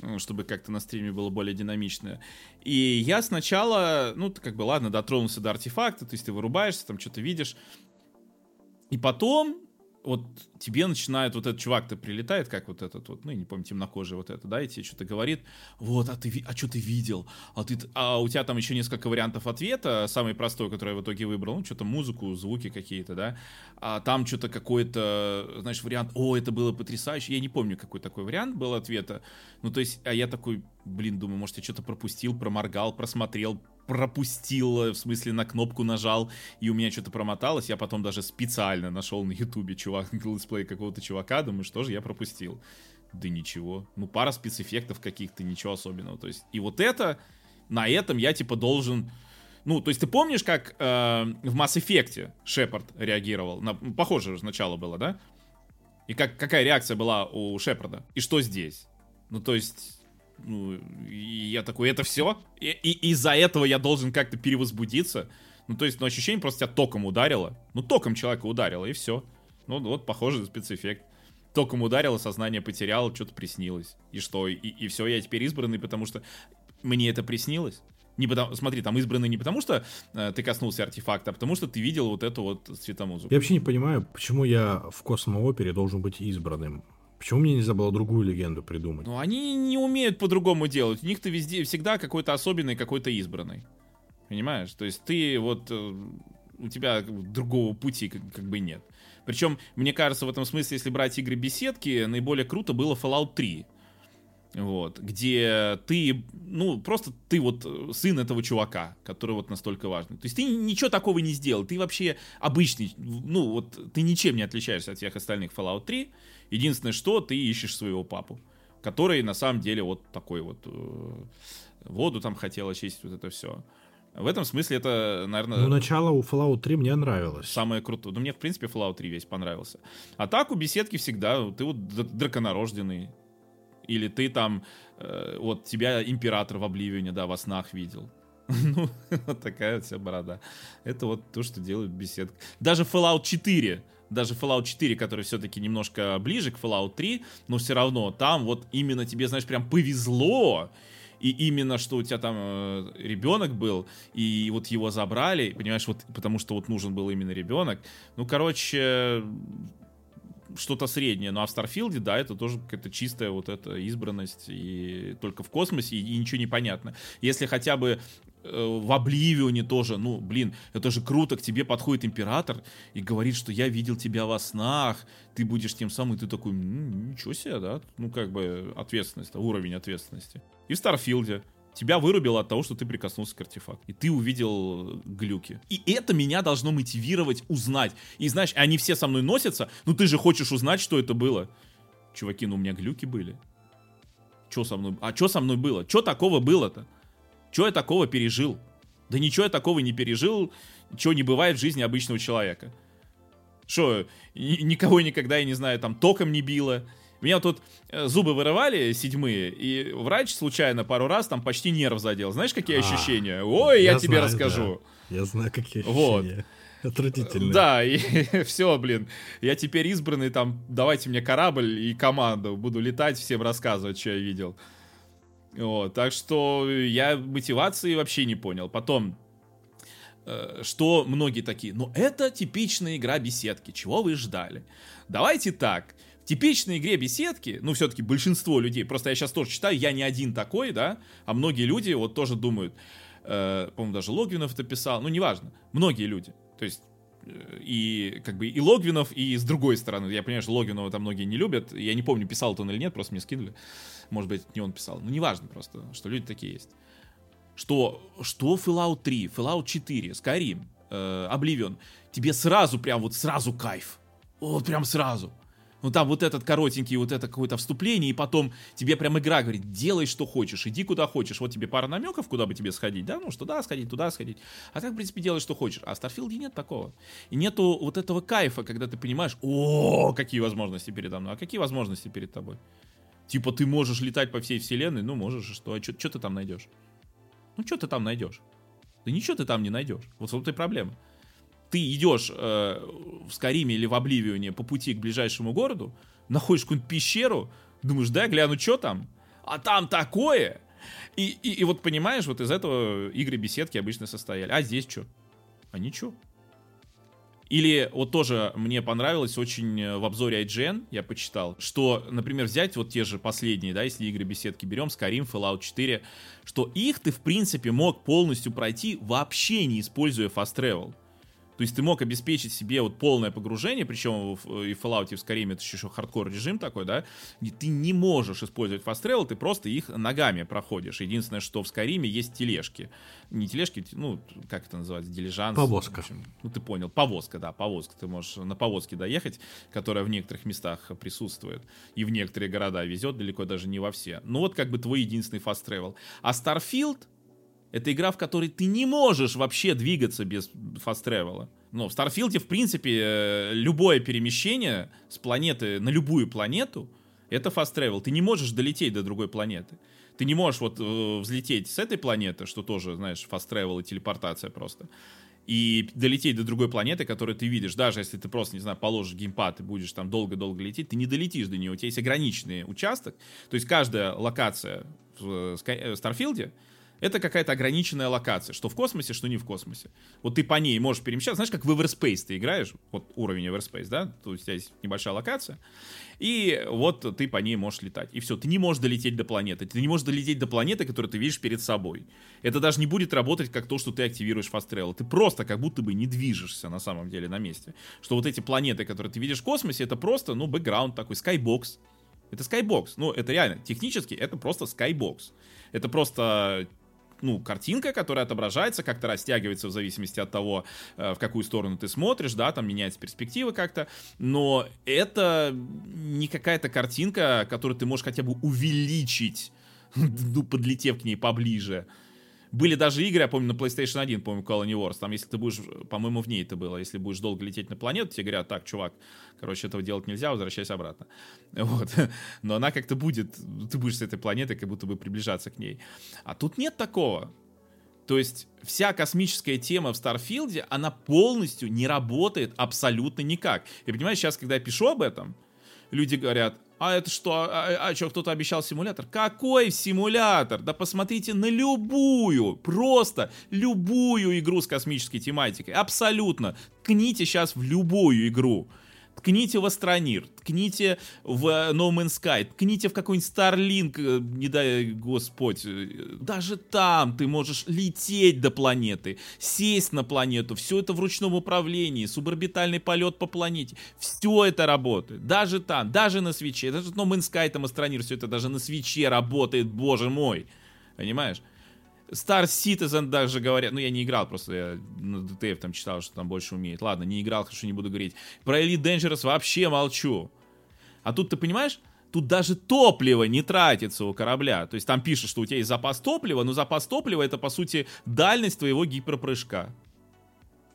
э, чтобы как-то на стриме было более динамично. И я сначала, ну, как бы, ладно, дотронулся до артефакта, то есть ты вырубаешься, там что-то видишь, и потом вот тебе начинает вот этот чувак-то прилетает, как вот этот вот, ну, я не помню, темнокожий вот это, да, и тебе что-то говорит, вот, а ты, а что ты видел? А, ты, а у тебя там еще несколько вариантов ответа, самый простой, который я в итоге выбрал, ну, что-то музыку, звуки какие-то, да, а там что-то какой-то, знаешь, вариант, о, это было потрясающе, я не помню, какой такой вариант был ответа, ну, то есть, а я такой, блин, думаю, может, я что-то пропустил, проморгал, просмотрел, пропустил, в смысле на кнопку нажал, и у меня что-то промоталось. Я потом даже специально нашел на ютубе чувак, let's [LAUGHS] play какого-то чувака, думаю, что же я пропустил. Да ничего. Ну, пара спецэффектов каких-то, ничего особенного. То есть, и вот это, на этом я типа должен... Ну, то есть ты помнишь, как э, в Mass Effect Шепард реагировал? На, похоже сначала было, да? И как, какая реакция была у Шепарда? И что здесь? Ну, то есть, ну, и я такой, это все? И, и из-за этого я должен как-то перевозбудиться? Ну, то есть, ну, ощущение просто тебя током ударило. Ну, током человека ударило, и все. Ну, вот, похоже, спецэффект. Током ударило, сознание потеряло, что-то приснилось. И что? И, и все, я теперь избранный, потому что мне это приснилось. Не потому, смотри, там избранный не потому, что э, ты коснулся артефакта, а потому что ты видел вот эту вот цветомузыку. Я вообще не понимаю, почему я в космоопере должен быть избранным. Почему мне нельзя было другую легенду придумать? Ну, они не умеют по-другому делать. У них ты везде всегда какой-то особенный, какой-то избранный. Понимаешь? То есть ты вот... Э, у тебя другого пути как, как бы нет. Причем, мне кажется, в этом смысле, если брать игры беседки, наиболее круто было Fallout 3 вот, где ты, ну, просто ты вот сын этого чувака, который вот настолько важный. То есть ты ничего такого не сделал, ты вообще обычный, ну, вот ты ничем не отличаешься от всех остальных Fallout 3, единственное, что ты ищешь своего папу, который на самом деле вот такой вот э, воду там хотел очистить, вот это все. В этом смысле это, наверное... Ну, начало у Fallout 3 мне нравилось. Самое крутое. Ну, мне, в принципе, Fallout 3 весь понравился. А так у беседки всегда, ты вот драконорожденный, или ты там, э, вот тебя император в Обливине, да, во снах видел. [LAUGHS] Ну, вот такая вся борода. Это вот то, что делает беседка. Даже Fallout 4, даже Fallout 4, который все-таки немножко ближе к Fallout 3, но все равно там вот именно тебе, знаешь, прям повезло, и именно что у тебя там э, ребенок был, и вот его забрали, понимаешь, вот потому что вот нужен был именно ребенок. Ну, короче, что-то среднее. Ну а в Старфилде, да, это тоже какая-то чистая вот эта избранность, и только в космосе, и, и ничего не понятно. Если хотя бы э, в Обливионе тоже, ну, блин, это же круто, к тебе подходит император и говорит, что я видел тебя во снах, ты будешь тем самым, и ты такой, ничего себе, да, ну, как бы ответственность, уровень ответственности. И в Старфилде тебя вырубило от того, что ты прикоснулся к артефакту. И ты увидел глюки. И это меня должно мотивировать узнать. И знаешь, они все со мной носятся, ну ты же хочешь узнать, что это было. Чуваки, ну у меня глюки были. Что со мной? А что со мной было? Что такого было-то? Что я такого пережил? Да ничего я такого не пережил, чего не бывает в жизни обычного человека. Что, никого никогда, я не знаю, там током не било. Меня тут э, зубы вырывали седьмые, и врач случайно пару раз там почти нерв задел. Знаешь, какие а, ощущения? Ой, я, я тебе знаю, расскажу. Да. Я знаю, какие ощущения. Вот. Отвратительно. Да, [LAUGHS] и все, блин. Я теперь избранный, там, давайте мне корабль и команду. Буду летать, всем рассказывать, что я видел. Вот, так что я мотивации вообще не понял. Потом, э, что многие такие, ну это типичная игра беседки, чего вы ждали? Давайте так, типичной игре беседки, ну все-таки большинство людей, просто я сейчас тоже читаю, я не один такой, да, а многие люди вот тоже думают, э, по-моему, даже Логвинов это писал, ну неважно, многие люди, то есть э, и как бы и Логвинов, и с другой стороны. Я понимаю, что Логвинова там многие не любят. Я не помню, писал он или нет, просто мне скинули. Может быть, не он писал. Ну, неважно просто, что люди такие есть. Что, что Fallout 3, Fallout 4, Skyrim, э, Oblivion, тебе сразу, прям вот сразу кайф. Вот прям сразу. Ну там вот этот коротенький, вот это какое-то вступление, и потом тебе прям игра говорит, делай что хочешь, иди куда хочешь. Вот тебе пара намеков, куда бы тебе сходить, да, ну что туда сходить, туда сходить. А так, в принципе, делай что хочешь. А в Старфилде нет такого. И нету вот этого кайфа, когда ты понимаешь, о, какие возможности передо мной, а какие возможности перед тобой. Типа ты можешь летать по всей вселенной, ну можешь, что, а что ты там найдешь? Ну что ты там найдешь? Да ничего ты там не найдешь. Вот в этой проблема. Ты идешь э, в Скариме или в Обливионе по пути к ближайшему городу, находишь какую-нибудь пещеру, думаешь, да, гляну, что там? А там такое! И, и, и вот понимаешь, вот из этого игры беседки обычно состояли. А здесь что? А ничего. Или вот тоже мне понравилось очень э, в обзоре IGN, я почитал, что, например, взять вот те же последние, да, если игры беседки берем, Skyrim, Fallout 4, что их ты, в принципе, мог полностью пройти, вообще не используя Fast Travel. То есть ты мог обеспечить себе вот полное погружение, причем и в Fallout, и в Skyrim это еще хардкор режим такой, да, и ты не можешь использовать fast travel, ты просто их ногами проходишь. Единственное, что в Skyrim есть тележки. Не тележки, ну, как это называется, дилижанс. Повозка. Общем, ну, ты понял, повозка, да, повозка. Ты можешь на повозке доехать, которая в некоторых местах присутствует. И в некоторые города везет, далеко даже не во все. Ну, вот как бы твой единственный fast travel. А Starfield, это игра, в которой ты не можешь вообще двигаться без fast travel а. Но в Старфилде, в принципе, э, любое перемещение с планеты на любую планету — это fast travel. Ты не можешь долететь до другой планеты. Ты не можешь вот э, взлететь с этой планеты, что тоже, знаешь, fast travel и телепортация просто, и долететь до другой планеты, которую ты видишь, даже если ты просто, не знаю, положишь геймпад и будешь там долго-долго лететь, ты не долетишь до нее, у тебя есть ограниченный участок, то есть каждая локация в Starfield е — это какая-то ограниченная локация, что в космосе, что не в космосе. Вот ты по ней можешь перемещаться, знаешь, как в Everspace ты играешь, вот уровень Everspace, да, то есть у небольшая локация, и вот ты по ней можешь летать. И все, ты не можешь долететь до планеты, ты не можешь долететь до планеты, которую ты видишь перед собой. Это даже не будет работать как то, что ты активируешь Fast Travel. Ты просто как будто бы не движешься на самом деле на месте. Что вот эти планеты, которые ты видишь в космосе, это просто, ну, бэкграунд такой, skybox. Это скайбокс. Ну, это реально, технически это просто скайбокс. Это просто ну, картинка, которая отображается, как-то растягивается в зависимости от того, э, в какую сторону ты смотришь, да, там меняется перспектива как-то, но это не какая-то картинка, которую ты можешь хотя бы увеличить, [LAUGHS] ну, подлетев к ней поближе. Были даже игры, я помню, на PlayStation 1, помню, Colony Wars, там, если ты будешь, по-моему, в ней это было, если будешь долго лететь на планету, тебе говорят, так, чувак, короче, этого делать нельзя, возвращайся обратно. [LAUGHS] Вот. Но она как-то будет, ты будешь с этой планетой как будто бы приближаться к ней. А тут нет такого. То есть вся космическая тема в Старфилде, она полностью не работает абсолютно никак. И понимаешь, сейчас, когда я пишу об этом, люди говорят, а это что, а, а, а что, кто-то обещал симулятор? Какой симулятор? Да посмотрите на любую, просто любую игру с космической тематикой. Абсолютно. Ткните сейчас в любую игру ткните в Астронир, ткните в э, No Man's Sky, ткните в какой-нибудь Starlink, э, не дай Господь. Даже там ты можешь лететь до планеты, сесть на планету, все это в ручном управлении, суборбитальный полет по планете. Все это работает. Даже там, даже на свече. Даже No Man's Sky, там Астронир, все это даже на свече работает, боже мой. Понимаешь? Star Citizen даже говорят, ну я не играл, просто я на DTF там читал, что там больше умеет. Ладно, не играл, хорошо, не буду говорить. Про Elite Dangerous вообще молчу. А тут ты понимаешь, тут даже топливо не тратится у корабля. То есть там пишет, что у тебя есть запас топлива, но запас топлива это, по сути, дальность твоего гиперпрыжка.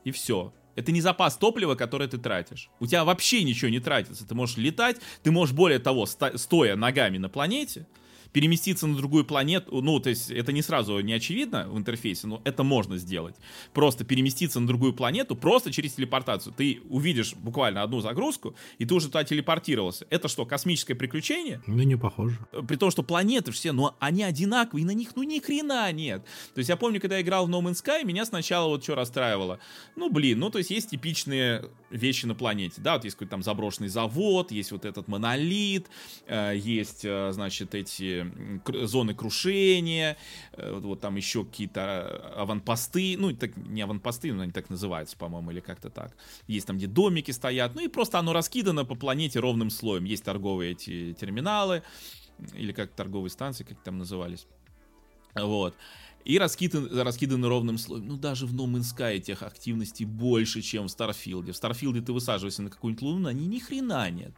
И все. Это не запас топлива, который ты тратишь. У тебя вообще ничего не тратится. Ты можешь летать, ты можешь, более того, стоя ногами на планете, переместиться на другую планету, ну, то есть это не сразу не очевидно в интерфейсе, но это можно сделать. Просто переместиться на другую планету просто через телепортацию. Ты увидишь буквально одну загрузку, и ты уже туда телепортировался. Это что, космическое приключение? Ну, не похоже. При том, что планеты все, но они одинаковые, и на них, ну, ни хрена нет. То есть я помню, когда я играл в No Man's Sky, меня сначала вот что расстраивало. Ну, блин, ну, то есть есть типичные вещи на планете, да, вот есть какой-то там заброшенный завод, есть вот этот монолит, э, есть, э, значит, эти зоны крушения, э, вот там еще какие-то аванпосты, ну, так, не аванпосты, но они так называются, по-моему, или как-то так. Есть там, где домики стоят, ну и просто оно раскидано по планете ровным слоем. Есть торговые эти терминалы, или как торговые станции, как там назывались. Вот. И раскиданы, раскиданы ровным слоем. Ну, даже в No Man's Sky этих активностей больше, чем в Starfield е. В Starfield е ты высаживаешься на какую-нибудь луну, они ни хрена нет.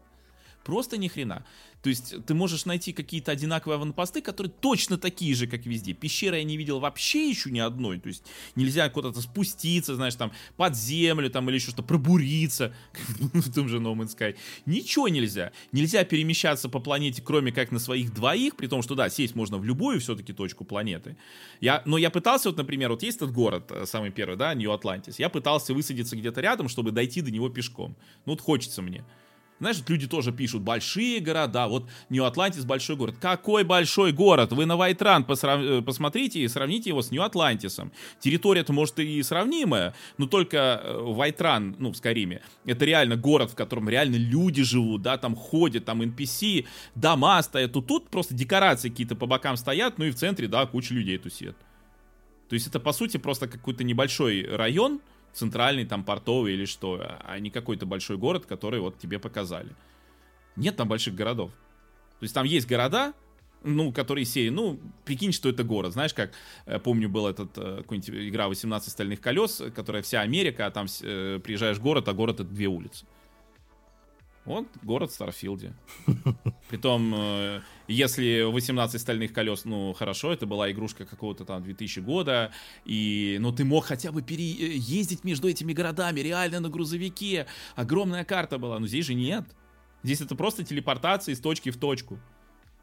Просто ни хрена. То есть ты можешь найти какие-то одинаковые аванпосты, которые точно такие же, как везде. Пещеры я не видел вообще еще ни одной. То есть нельзя куда-то спуститься, знаешь, там под землю там или еще что-то, пробуриться [LAUGHS] в том же No Man's Sky. Ничего нельзя. Нельзя перемещаться по планете, кроме как на своих двоих, при том, что да, сесть можно в любую все-таки точку планеты. Я, но я пытался, вот, например, вот есть этот город, э, самый первый, да, Нью-Атлантис. Я пытался высадиться где-то рядом, чтобы дойти до него пешком. Ну вот хочется мне. Знаешь, люди тоже пишут, большие города, вот Нью-Атлантис большой город. Какой большой город? Вы на Вайтран посрав... Э, посмотрите и сравните его с Нью-Атлантисом. Территория-то, может, и сравнимая, но только э, Вайтран, ну, в Скариме, это реально город, в котором реально люди живут, да, там ходят, там NPC, дома стоят. Тут, тут просто декорации какие-то по бокам стоят, ну и в центре, да, куча людей тусит. То есть это, по сути, просто какой-то небольшой район, центральный, там, портовый или что, а не какой-то большой город, который вот тебе показали. Нет там больших городов. То есть там есть города, ну, которые серии, ну, прикинь, что это город. Знаешь, как, э, помню, был этот, э, какой-нибудь игра 18 стальных колес, которая вся Америка, а там э, приезжаешь в город, а город это две улицы. Вот город в Старфилде. [LAUGHS] Притом, э, если 18 стальных колес, ну, хорошо, это была игрушка какого-то там 2000 года, и, ну, ты мог хотя бы переездить между этими городами, реально на грузовике, огромная карта была, но здесь же нет. Здесь это просто телепортация из точки в точку.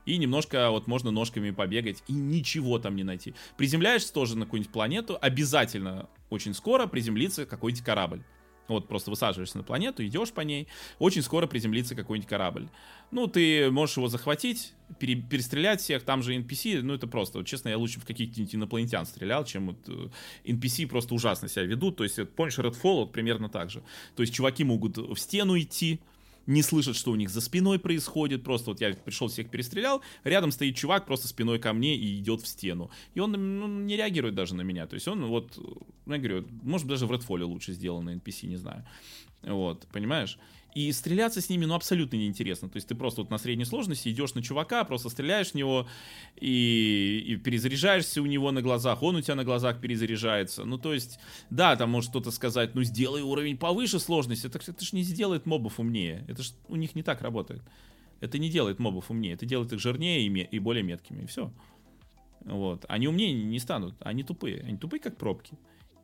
И немножко вот можно ножками побегать, и ничего там не найти. Приземляешься тоже на какую-нибудь планету, обязательно очень скоро приземлится какой-нибудь корабль. Вот просто высаживаешься на планету, идешь по ней, очень скоро приземлится какой-нибудь корабль. Ну, ты можешь его захватить, пере, перестрелять всех, там же NPC, ну, это просто, вот, честно, я лучше в каких-нибудь инопланетян стрелял, чем вот э, NPC просто ужасно себя ведут, то есть, помнишь, Redfall вот примерно так же. То есть, чуваки могут в стену идти, не слышат, что у них за спиной происходит. Просто вот я пришел, всех перестрелял, рядом стоит чувак просто спиной ко мне и идет в стену. И он ну, не реагирует даже на меня. То есть он вот, ну, я говорю, может даже в Redfall лучше сделано NPC, не знаю. Вот, понимаешь? И стреляться с ними, ну, абсолютно неинтересно. То есть ты просто вот на средней сложности идешь на чувака, просто стреляешь в него и, и перезаряжаешься у него на глазах, он у тебя на глазах перезаряжается. Ну, то есть, да, там может кто-то сказать, ну, сделай уровень повыше сложности. Это, это же не сделает мобов умнее. Это же у них не так работает. Это не делает мобов умнее. Это делает их жирнее и, и более меткими. И все. Вот. Они умнее не станут. Они тупые. Они тупые, как пробки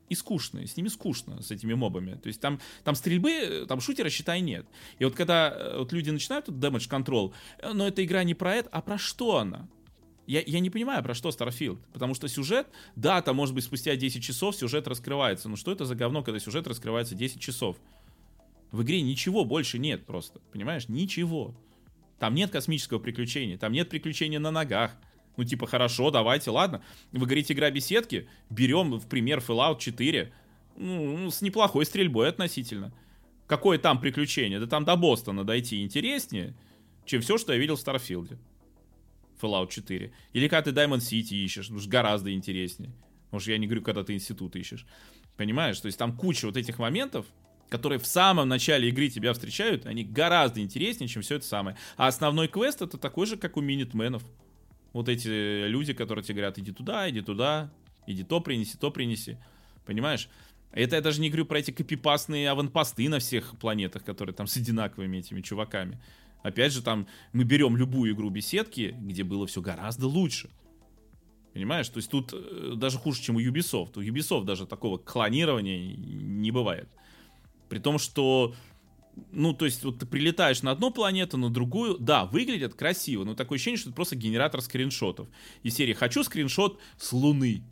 и скучные, с ними скучно, с этими мобами. То есть там, там стрельбы, там шутера, считай, нет. И вот когда э, вот люди начинают тут damage control, э, но эта игра не про это, а про что она? Я, я не понимаю, про что Starfield. Потому что сюжет, да, там может быть спустя 10 часов сюжет раскрывается. Но что это за говно, когда сюжет раскрывается 10 часов? В игре ничего больше нет просто. Понимаешь? Ничего. Там нет космического приключения, там нет приключения на ногах. Ну, типа, хорошо, давайте, ладно. Вы говорите, игра беседки, берем в пример Fallout 4, ну, ну, с неплохой стрельбой относительно. Какое там приключение? Да там до Бостона дойти интереснее, чем все, что я видел в Старфилде. Fallout 4. Или когда ты Diamond City ищешь, уж гораздо интереснее. Может, я не говорю, когда ты институт ищешь. Понимаешь? То есть там куча вот этих моментов, которые в самом начале игры тебя встречают, они гораздо интереснее, чем все это самое. А основной квест это такой же, как у Минитменов вот эти люди, которые тебе говорят, иди туда, иди туда, иди то принеси, то принеси. Понимаешь? Это я даже не говорю про эти копипастные аванпосты на всех планетах, которые там с одинаковыми этими чуваками. Опять же, там мы берем любую игру беседки, где было все гораздо лучше. Понимаешь? То есть тут э, даже хуже, чем у Ubisoft. У Ubisoft даже такого клонирования не бывает. При том, что ну, то есть, вот ты прилетаешь на одну планету, на другую, да, выглядит красиво, но такое ощущение, что это просто генератор скриншотов. Из серии «Хочу скриншот с Луны».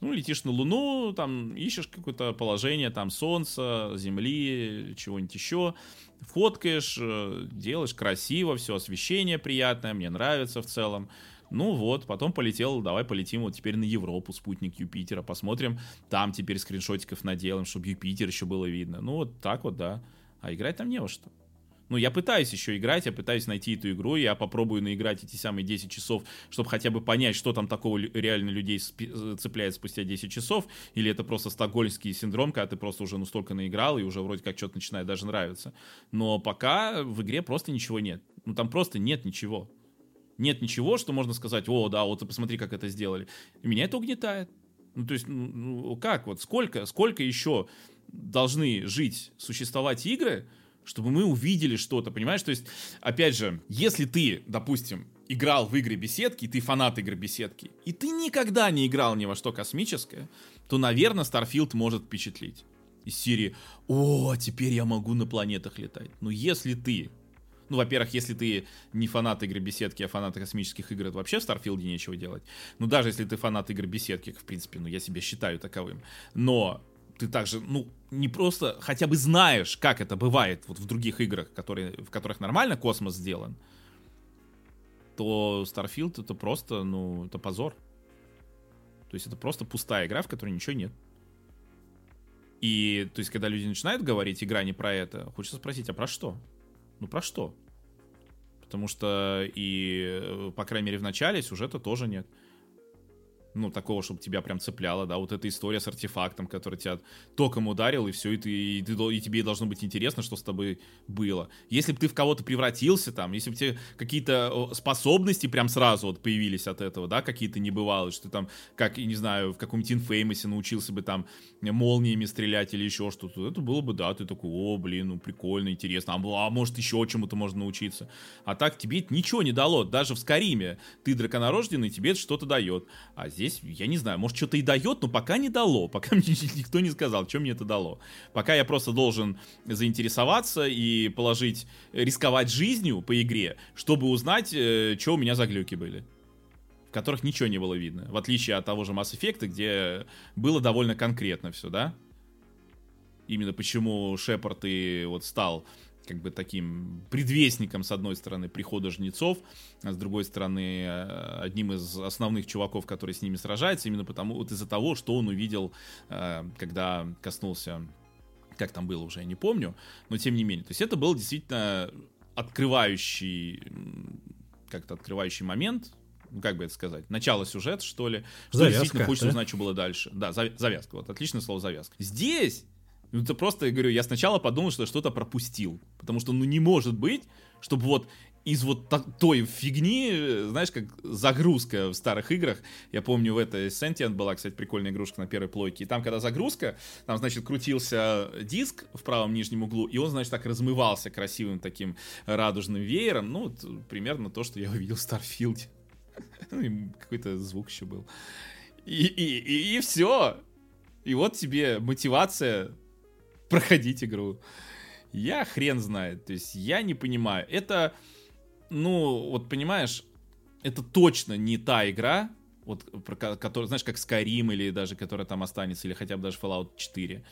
Ну, летишь на Луну, там, ищешь какое-то положение, там, Солнца, Земли, чего-нибудь еще, фоткаешь, э, делаешь красиво, все, освещение приятное, мне нравится в целом. Ну вот, потом полетел, давай полетим вот теперь на Европу, спутник Юпитера, посмотрим, там теперь скриншотиков наделаем, чтобы Юпитер еще было видно. Ну вот так вот, да. А играть там не во что. Ну, я пытаюсь еще играть, я пытаюсь найти эту игру, я попробую наиграть эти самые 10 часов, чтобы хотя бы понять, что там такого реально людей э, цепляет спустя 10 часов, или это просто стокгольмский синдром, когда ты просто уже настолько наиграл и уже вроде как что-то начинает даже нравиться. Но пока в игре просто ничего нет. Ну, там просто нет ничего нет ничего, что можно сказать, о, да, вот посмотри, как это сделали. И меня это угнетает. Ну, то есть, ну, ну, как вот, сколько, сколько еще должны жить, существовать игры, чтобы мы увидели что-то, понимаешь? То есть, опять же, если ты, допустим, играл в игры беседки, и ты фанат игр беседки, и ты никогда не играл ни во что космическое, то, наверное, Starfield может впечатлить. Из серии «О, теперь я могу на планетах летать». Но если ты ну, во-первых, если ты не фанат игры беседки, а фанат космических игр, это вообще в Starfield е нечего делать. Ну, даже если ты фанат игр беседки, в принципе, ну, я себя считаю таковым. Но ты также, ну, не просто хотя бы знаешь, как это бывает вот в других играх, которые, в которых нормально космос сделан, то Starfield это просто, ну, это позор. То есть это просто пустая игра, в которой ничего нет. И, то есть, когда люди начинают говорить, игра не про это, хочется спросить, а про что? Ну про что? Потому что и, э, по крайней мере, в начале сюжета тоже нет ну, такого, чтобы тебя прям цепляло, да, вот эта история с артефактом, который тебя током ударил, и все, и, ты, и, ты, и тебе должно быть интересно, что с тобой было. Если бы ты в кого-то превратился там, если бы тебе какие-то способности прям сразу вот появились от этого, да, какие-то небывалые, что ты там, как, не знаю, в каком-нибудь инфеймосе научился бы там молниями стрелять или еще что-то, это было бы, да, ты такой, о, блин, ну, прикольно, интересно, а, а может еще чему-то можно научиться. А так тебе это ничего не дало, даже в Скариме ты драконорожденный, тебе это что-то дает. А здесь, я не знаю, может что-то и дает, но пока не дало, [LAUGHS] пока мне никто не сказал, что мне это дало. Пока я просто должен заинтересоваться и положить, рисковать жизнью по игре, чтобы узнать, э, что у меня за глюки были в которых ничего не было видно. В отличие от того же Mass Effect, где было довольно конкретно все, да? Именно почему Шепард и вот стал как бы таким предвестником, с одной стороны, прихода жнецов, а с другой стороны, э, одним из основных чуваков, который с ними сражается, именно потому, вот из-за того, что он увидел, э, когда коснулся, как там было уже, я не помню, но тем не менее. То есть это был действительно открывающий, как-то открывающий момент, ну, как бы это сказать, начало сюжета, что ли, что завязка, действительно хочется да? узнать, что было дальше. Да, завязка, вот, отличное слово завязка. Здесь это просто, я говорю, я сначала подумал, что я что-то пропустил. Потому что, ну, не может быть, чтобы вот из вот той фигни, знаешь, как загрузка в старых играх. Я помню, в этой Sentient была, кстати, прикольная игрушка на первой плойке. И там, когда загрузка, там, значит, крутился диск в правом нижнем углу, и он, значит, так размывался красивым таким радужным веером. Ну, вот, примерно то, что я увидел в Starfield. [LAUGHS] Ну, какой-то звук еще был. И, и, и, и все. И вот тебе мотивация проходить игру. Я хрен знает. То есть я не понимаю. Это, ну, вот понимаешь, это точно не та игра, вот, про, которая, знаешь, как Skyrim или даже которая там останется, или хотя бы даже Fallout 4.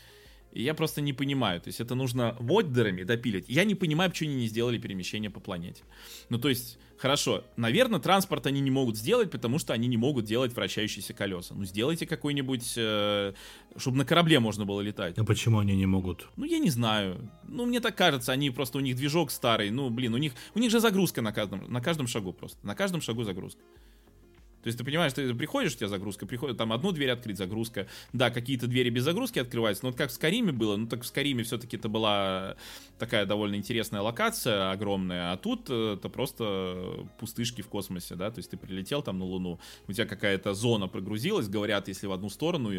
И я просто не понимаю. То есть это нужно моддерами допилить. Я не понимаю, почему они не сделали перемещение по планете. Ну, то есть, хорошо, наверное, транспорт они не могут сделать, потому что они не могут делать вращающиеся колеса. Ну, сделайте какой-нибудь, э, чтобы на корабле можно было летать. А почему они не могут? Ну, я не знаю. Ну, мне так кажется, они просто, у них движок старый. Ну, блин, у них, у них же загрузка на каждом, на каждом шагу просто. На каждом шагу загрузка. То есть ты понимаешь, ты приходишь, у тебя загрузка, приходит там одну дверь открыть, загрузка. Да, какие-то двери без загрузки открываются, но вот как в Скариме было, ну так в Скариме все-таки это была такая довольно интересная локация, огромная, а тут э, это просто пустышки в космосе, да, то есть ты прилетел там на Луну, у тебя какая-то зона прогрузилась, говорят, если в одну сторону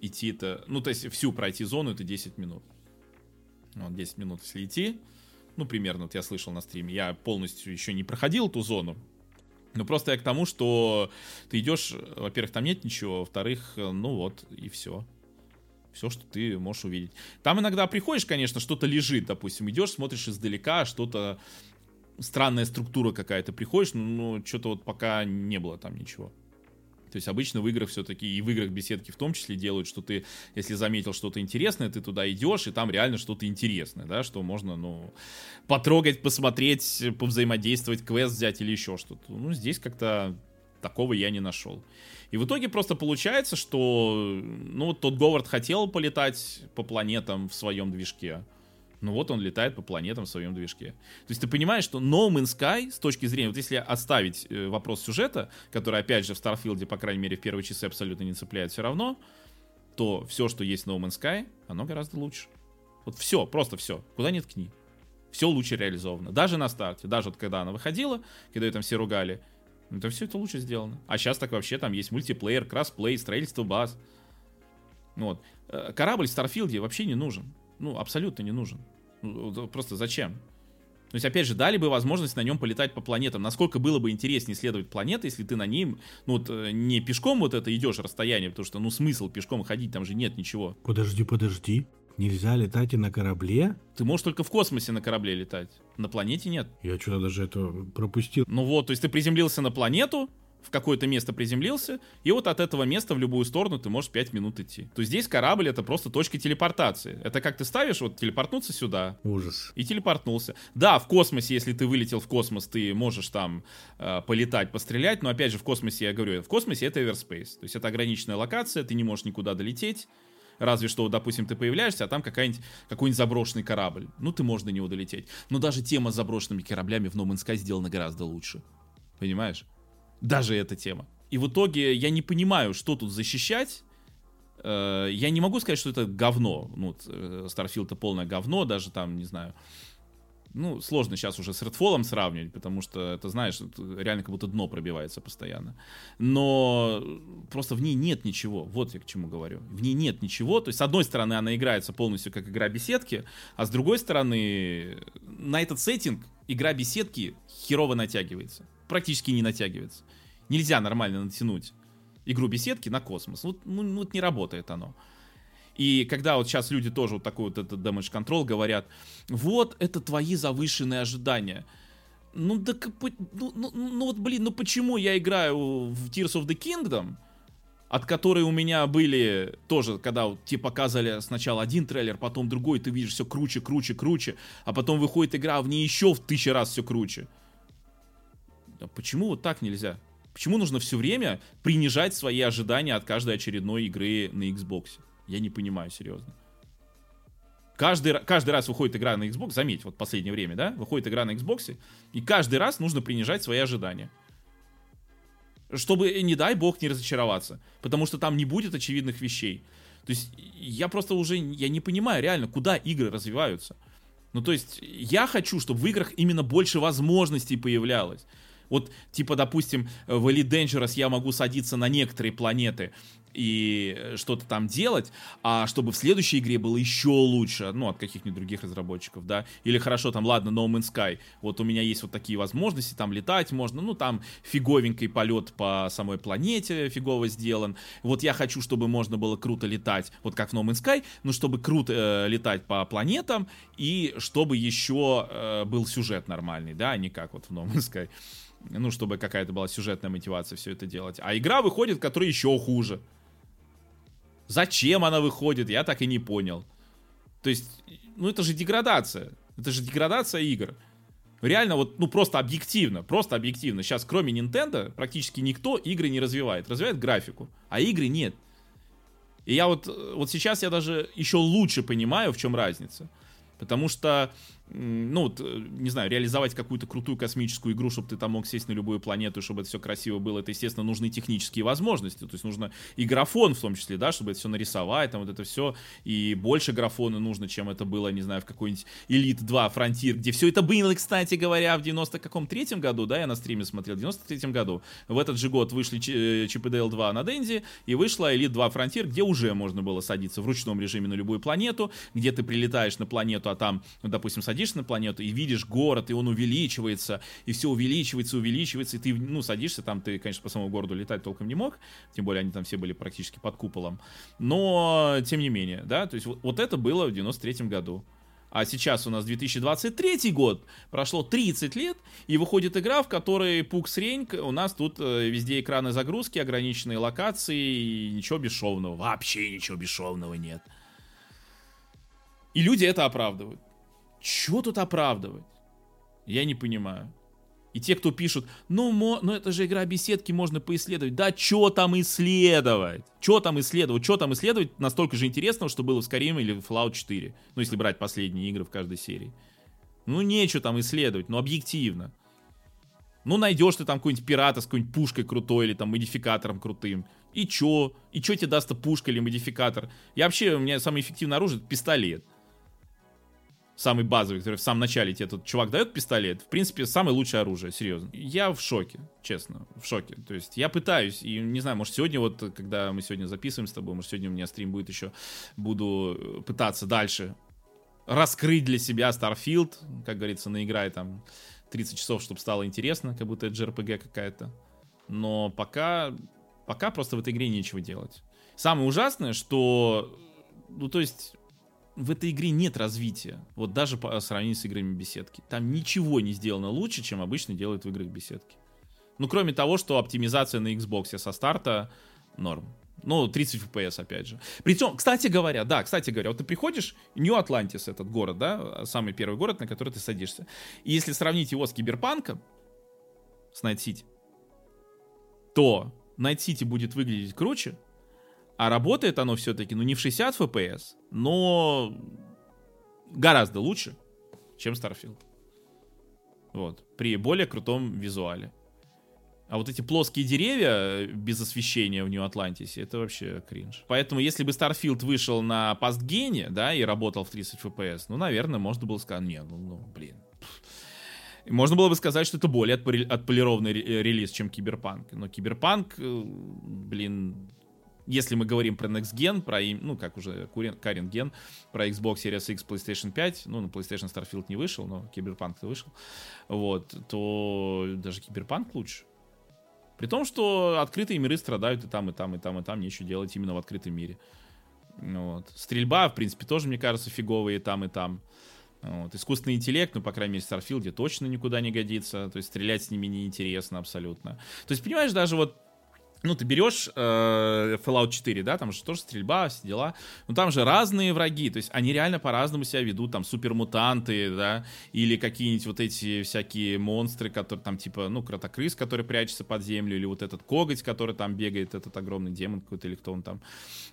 идти это, ну то есть всю пройти зону это 10 минут. Вот 10 минут если идти, Ну, примерно, вот я слышал на стриме. Я полностью еще не проходил эту зону. Но просто я к тому, что ты идешь, во-первых, там нет ничего, во-вторых, ну вот, и все. Все, что ты можешь увидеть. Там иногда приходишь, конечно, что-то лежит, допустим, идешь, смотришь издалека, что-то странная структура какая-то, приходишь, но что-то вот пока не было там ничего. То есть обычно в играх все-таки, и в играх беседки в том числе делают, что ты, если заметил что-то интересное, ты туда идешь, и там реально что-то интересное, да, что можно, ну, потрогать, посмотреть, повзаимодействовать, квест взять или еще что-то. Ну, здесь как-то такого я не нашел. И в итоге просто получается, что, ну, тот Говард хотел полетать по планетам в своем движке, ну вот он летает по планетам в своем движке. То есть ты понимаешь, что No Man's Sky с точки зрения, вот если оставить э, вопрос сюжета, который опять же в Starfield, по крайней мере в первые часы абсолютно не цепляет все равно, то все, что есть в No Man's Sky, оно гораздо лучше. Вот все, просто все. Куда ни ткни. Все лучше реализовано. Даже на старте, даже вот когда она выходила, когда ее там все ругали, это все это лучше сделано. А сейчас так вообще там есть мультиплеер, кроссплей, строительство баз. Вот. Э, корабль в Starfield е вообще не нужен ну, абсолютно не нужен. Ну, просто зачем? То есть, опять же, дали бы возможность на нем полетать по планетам. Насколько было бы интереснее исследовать планеты, если ты на ним, ну, вот, э, не пешком вот это идешь расстояние, потому что, ну, смысл пешком ходить, там же нет ничего. Подожди, подожди. Нельзя летать и на корабле? Ты можешь только в космосе на корабле летать. На планете нет. Я что-то даже это пропустил. Ну вот, то есть ты приземлился на планету, в какое-то место приземлился, и вот от этого места в любую сторону ты можешь 5 минут идти. То есть здесь корабль это просто точка телепортации. Это как ты ставишь, вот телепортнуться сюда. Ужас. И телепортнулся. Да, в космосе, если ты вылетел в космос, ты можешь там э, полетать, пострелять, но опять же в космосе, я говорю, в космосе это Everspace. То есть это ограниченная локация, ты не можешь никуда долететь. Разве что, допустим, ты появляешься, а там какая-нибудь, какой-нибудь заброшенный корабль. Ну, ты можешь до него долететь. Но даже тема с заброшенными кораблями в No Man's Sky сделана гораздо лучше. Понимаешь? Даже эта тема. И в итоге я не понимаю, что тут защищать. Э, я не могу сказать, что это говно. Ну, э, Starfield это полное говно, даже там, не знаю. Ну, сложно сейчас уже с Redfall сравнивать, потому что, это, знаешь, реально как будто дно пробивается постоянно. Но просто в ней нет ничего. Вот я к чему говорю. В ней нет ничего. То есть, с одной стороны, она играется полностью как игра беседки, а с другой стороны, на этот сеттинг игра беседки херово натягивается практически не натягивается. Нельзя нормально натянуть игру беседки на космос. Вот, ну, ну, вот не работает оно. И когда вот сейчас люди тоже вот такой вот этот damage control говорят, вот это твои завышенные ожидания. Ну, да, ну, ну, ну вот, блин, ну почему я играю в Tears of the Kingdom, от которой у меня были тоже, когда вот, тебе показывали сначала один трейлер, потом другой, ты видишь все круче, круче, круче, а потом выходит игра, в ней еще в тысячу раз все круче. А почему вот так нельзя? Почему нужно все время принижать свои ожидания от каждой очередной игры на Xbox? Я не понимаю, серьезно. Каждый, каждый раз выходит игра на Xbox, заметь, вот последнее время, да, выходит игра на Xbox, и каждый раз нужно принижать свои ожидания. Чтобы, не дай бог, не разочароваться. Потому что там не будет очевидных вещей. То есть я просто уже, я не понимаю реально, куда игры развиваются. Ну, то есть я хочу, чтобы в играх именно больше возможностей появлялось. Вот, типа, допустим, в Elite Dangerous я могу садиться на некоторые планеты и что-то там делать, а чтобы в следующей игре было еще лучше, ну, от каких-нибудь других разработчиков, да, или хорошо, там, ладно, No Man's Sky, вот у меня есть вот такие возможности, там летать можно, ну, там фиговенький полет по самой планете фигово сделан, вот я хочу, чтобы можно было круто летать, вот как в No Man's Sky, но чтобы круто э, летать по планетам, и чтобы еще э, был сюжет нормальный, да, а не как вот в No Man's Sky ну, чтобы какая-то была сюжетная мотивация все это делать. А игра выходит, которая еще хуже. Зачем она выходит, я так и не понял. То есть, ну это же деградация. Это же деградация игр. Реально, вот, ну просто объективно, просто объективно. Сейчас, кроме Nintendo, практически никто игры не развивает. Развивает графику, а игры нет. И я вот, вот сейчас я даже еще лучше понимаю, в чем разница. Потому что ну, вот, э, не знаю, реализовать какую-то крутую космическую игру, чтобы ты там мог сесть на любую планету, чтобы это все красиво было, это, естественно, нужны технические возможности, то есть нужно и графон в том числе, да, чтобы это все нарисовать, там вот это все, и больше графона нужно, чем это было, не знаю, в какой-нибудь Elite 2 Frontier, где все это было, кстати говоря, в 90 каком третьем году, да, я на стриме смотрел, в 93 году, в этот же год вышли и Dale 2 на Денди, и вышла Elite 2 Frontier, где уже можно было садиться в ручном режиме на любую планету, где ты прилетаешь на планету, а там, ну, допустим, садишься садишься на планету и видишь город, и он увеличивается, и все увеличивается, увеличивается, и ты, ну, садишься там, ты, конечно, по самому городу летать толком не мог, тем более они там все были практически под куполом, но, тем не менее, да, то есть вот, вот это было в 93 году. А сейчас у нас 2023 год, прошло 30 лет, и выходит игра, в которой пукс реньк, у нас тут э, везде экраны загрузки, ограниченные локации, и ничего бесшовного, вообще ничего бесшовного нет. И люди это оправдывают. Чего тут оправдывать? Я не понимаю. И те, кто пишут, ну, мо, ну это же игра беседки, можно поисследовать. Да что там исследовать? Что там исследовать? Что там исследовать настолько же интересного, что было в Skyrim или в Fallout 4? Ну, если брать последние игры в каждой серии. Ну, нечего там исследовать, ну, объективно. Ну, найдешь ты там какой-нибудь пирата с какой-нибудь пушкой крутой или там модификатором крутым. И чё? И чё тебе даст пушка или модификатор? Я вообще, у меня самое эффективное оружие это пистолет самый базовый, который в самом начале тебе этот чувак дает пистолет, в принципе, самое лучшее оружие, серьезно. Я в шоке, честно, в шоке. То есть я пытаюсь, и не знаю, может сегодня вот, когда мы сегодня записываем с тобой, может сегодня у меня стрим будет еще, буду э, пытаться дальше раскрыть для себя Starfield, как говорится, наиграй там 30 часов, чтобы стало интересно, как будто это JRPG какая-то. Но пока, пока просто в этой игре нечего делать. Самое ужасное, что, ну то есть в этой игре нет развития. Вот даже по сравнению с играми беседки. Там ничего не сделано лучше, чем обычно делают в играх беседки. Ну, кроме того, что оптимизация на Xbox со старта норм. Ну, 30 FPS, опять же. Причем, кстати говоря, да, кстати говоря, вот ты приходишь, Нью-Атлантис, этот город, да, самый первый город, на который ты садишься. И если сравнить его с Киберпанком, с Найт Сити, то Найт Сити будет выглядеть круче, а работает оно все-таки, ну, не в 60 FPS, но гораздо лучше, чем Starfield. Вот. При более крутом визуале. А вот эти плоские деревья без освещения в Нью-Атлантисе, это вообще кринж. Поэтому, если бы Starfield вышел на past gen е, да, и работал в 30 FPS, ну, наверное, можно было сказать, не, ну, ну блин. Можно было бы сказать, что это более отполированный релиз, чем Киберпанк. Но Киберпанк, э, блин, если мы говорим про Next Gen, про, ну, как уже current gen, про Xbox Series X, PlayStation 5, ну, на PlayStation Starfield не вышел, но Киберпанк вышел, вот, то даже Киберпанк лучше. При том, что открытые миры страдают и там, и там, и там, и там, нечего делать именно в открытом мире. Вот. Стрельба, в принципе, тоже, мне кажется, фиговая и там, и там. Вот. Искусственный интеллект, ну, по крайней мере, в Starfield точно никуда не годится. То есть стрелять с ними неинтересно абсолютно. То есть, понимаешь, даже вот ну, ты берешь э, Fallout 4, да, там же тоже стрельба, все дела. Но там же разные враги, то есть они реально по-разному себя ведут, там супермутанты, да, или какие-нибудь вот эти всякие монстры, которые там типа, ну, кротокрыс, который прячется под землю, или вот этот коготь, который там бегает, этот огромный демон какой-то, или кто он там,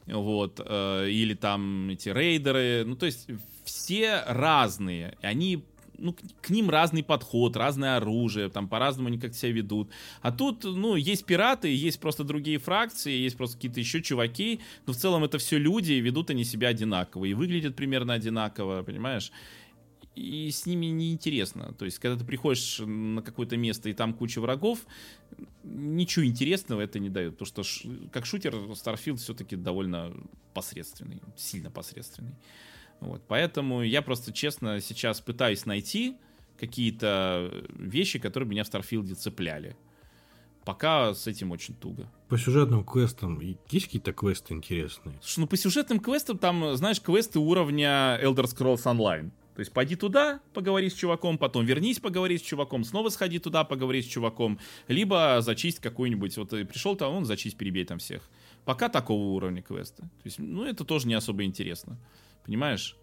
вот, э, или там эти рейдеры, ну, то есть все разные, они ну, к ним разный подход, разное оружие, там по-разному они как себя ведут. А тут, ну, есть пираты, есть просто другие фракции, есть просто какие-то еще чуваки, но в целом это все люди, и ведут они себя одинаково, и выглядят примерно одинаково, понимаешь? И с ними неинтересно. То есть, когда ты приходишь на какое-то место, и там куча врагов, ничего интересного это не дает. Потому что как шутер Starfield все-таки довольно посредственный, сильно посредственный. Вот, поэтому я просто честно сейчас пытаюсь найти какие-то вещи, которые меня в Старфилде цепляли. Пока с этим очень туго. По сюжетным квестам есть какие-то квесты интересные? Слушай, ну по сюжетным квестам там, знаешь, квесты уровня Elder Scrolls Online. То есть пойди туда, поговори с чуваком, потом вернись, поговори с чуваком, снова сходи туда, поговори с чуваком, либо зачисть какой-нибудь, вот ты пришел там, он зачисть, перебей там всех. Пока такого уровня квеста. То есть, ну, это тоже не особо интересно. Понимаешь?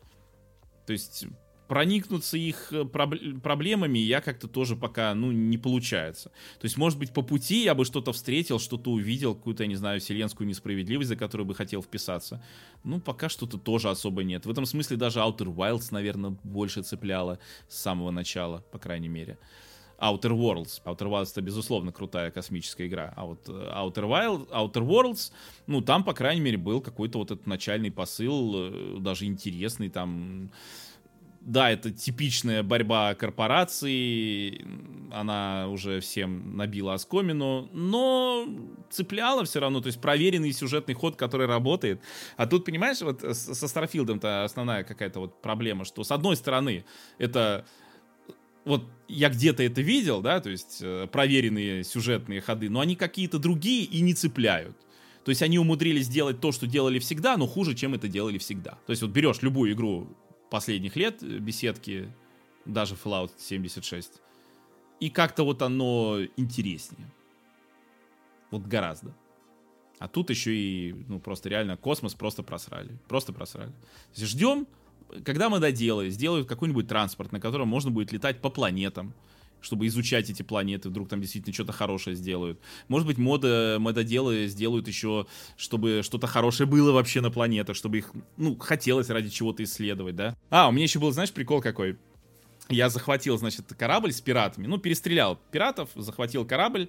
То есть проникнуться их э, проб- проблемами я как-то тоже пока, ну, не получается. То есть, может быть, по пути я бы что-то встретил, что-то увидел, какую-то, я не знаю, вселенскую несправедливость, за которую бы хотел вписаться. Ну, пока что-то тоже особо нет. В этом смысле даже Outer Wilds, наверное, больше цепляло с самого начала, по крайней мере. Outer Worlds. Outer Worlds это, безусловно, крутая космическая игра. А вот э, Outer, Wild, Outer Worlds, ну, там, по крайней мере, был какой-то вот этот начальный посыл, э, даже интересный, там да, это типичная борьба корпораций, она уже всем набила оскомину, но цепляла все равно, то есть проверенный сюжетный ход, который работает. А тут, понимаешь, вот со Старфилдом-то основная какая-то вот проблема, что с одной стороны это вот я где-то это видел, да, то есть э, проверенные сюжетные ходы, но они какие-то другие и не цепляют. То есть они умудрились сделать то, что делали всегда, но хуже, чем это делали всегда. То есть вот берешь любую игру последних лет, э, беседки, даже Fallout 76, и как-то вот оно интереснее. Вот гораздо. А тут еще и, ну, просто реально космос просто просрали. Просто просрали. Ждем, когда мы доделают, сделают какой-нибудь транспорт, на котором можно будет летать по планетам, чтобы изучать эти планеты, вдруг там действительно что-то хорошее сделают. Может быть, мода, мододелы сделают еще, чтобы что-то хорошее было вообще на планетах, чтобы их, ну, хотелось ради чего-то исследовать, да? А, у меня еще был, знаешь, прикол какой? Я захватил, значит, корабль с пиратами, ну, перестрелял пиратов, захватил корабль,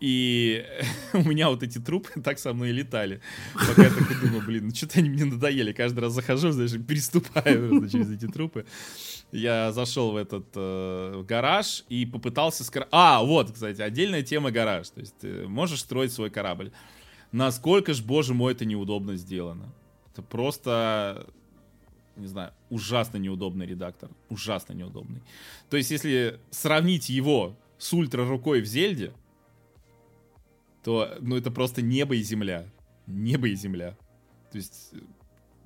и [LAUGHS] у меня вот эти трупы [LAUGHS] так со мной и летали. Пока я так думаю, блин, ну что-то они мне надоели. Каждый раз захожу, знаешь, переступаю [LAUGHS] через эти трупы. Я зашел в этот э, гараж и попытался... Скор... А, вот, кстати, отдельная тема гараж. То есть ты можешь строить свой корабль. Насколько ж, боже мой, это неудобно сделано. Это просто не знаю, ужасно неудобный редактор. Ужасно неудобный. То есть, если сравнить его с ультра рукой в Зельде, то, ну, это просто небо и земля. Небо и земля. То есть,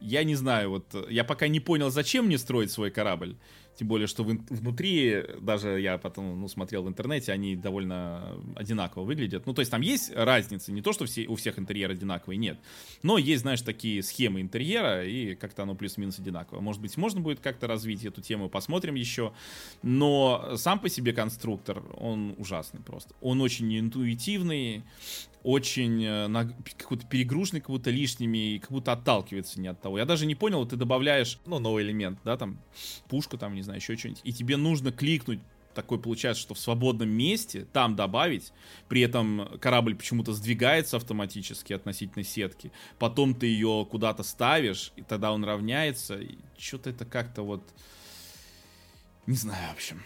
я не знаю, вот, я пока не понял, зачем мне строить свой корабль. Тем более, что внутри, даже я потом ну, смотрел в интернете, они довольно одинаково выглядят. Ну, то есть там есть разница, не то, что все, у всех интерьер одинаковый, нет. Но есть, знаешь, такие схемы интерьера, и как-то оно плюс-минус одинаково. Может быть, можно будет как-то развить эту тему, посмотрим еще. Но сам по себе конструктор, он ужасный просто. Он очень интуитивный, очень э, на, какой-то перегруженный, как будто лишними, и как будто отталкивается не от того. Я даже не понял, ты добавляешь, ну, новый элемент, да, там, пушку, там, не знаю, еще что-нибудь, и тебе нужно кликнуть такой получается, что в свободном месте там добавить, при этом корабль почему-то сдвигается автоматически относительно сетки, потом ты ее куда-то ставишь, и тогда он равняется, и что-то это как-то вот... Не знаю, в общем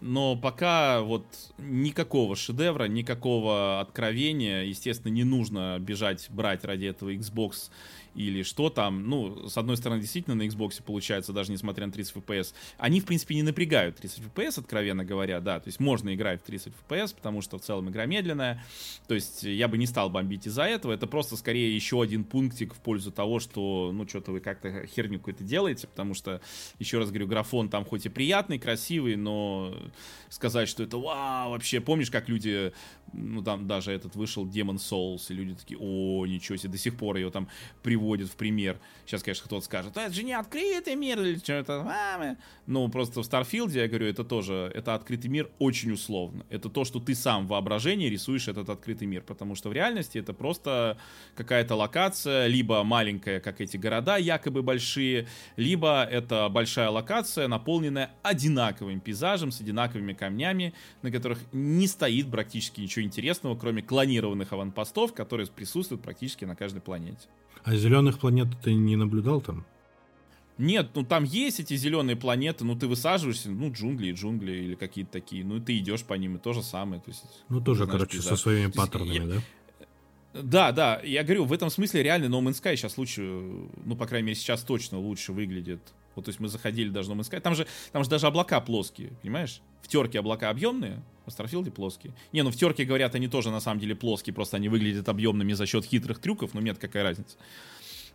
но пока вот никакого шедевра, никакого откровения, естественно, не нужно бежать брать ради этого Xbox или что там. Ну, с одной стороны, действительно на Xbox получается, даже несмотря на 30 FPS, они, в принципе, не напрягают 30 FPS, откровенно говоря, да, то есть можно играть в 30 FPS, потому что в целом игра медленная, то есть я бы не стал бомбить из-за этого, это просто скорее еще один пунктик в пользу того, что, ну, что-то вы как-то херню какую-то делаете, потому что, еще раз говорю, графон там хоть и приятный, красивый, но сказать, что это вау, вообще, помнишь, как люди ну там даже этот вышел Demon Souls, и люди такие, о, ничего себе, до сих пор ее там приводят в пример. Сейчас, конечно, кто-то скажет, это же не открытый мир или что-то. Ну, просто в Starfield, я говорю, это тоже, это открытый мир очень условно. Это то, что ты сам в воображении рисуешь этот открытый мир, потому что в реальности это просто какая-то локация, либо маленькая, как эти города, якобы большие, либо это большая локация, наполненная одинаковым пейзажем, с одинаковыми камнями, на которых не стоит практически ничего интересного, кроме клонированных аванпостов, которые присутствуют практически на каждой планете. А зеленых планет ты не наблюдал там? Нет, ну там есть эти зеленые планеты, ну ты высаживаешься, ну джунгли и джунгли или какие-то такие, ну и ты идешь по ним, и то же самое. То есть, ну тоже, знаешь, короче, пейзаж. со своими то паттернами, я, да? Да, да, я говорю, в этом смысле реально No Man's Sky сейчас лучше, ну, по крайней мере, сейчас точно лучше выглядит. Вот, то есть мы заходили даже в No Man's Sky, там же, там же даже облака плоские, понимаешь? В терке облака объемные, в Старфилде плоские. Не, ну в терке, говорят, они тоже на самом деле плоские, просто они выглядят объемными за счет хитрых трюков, но нет, какая разница.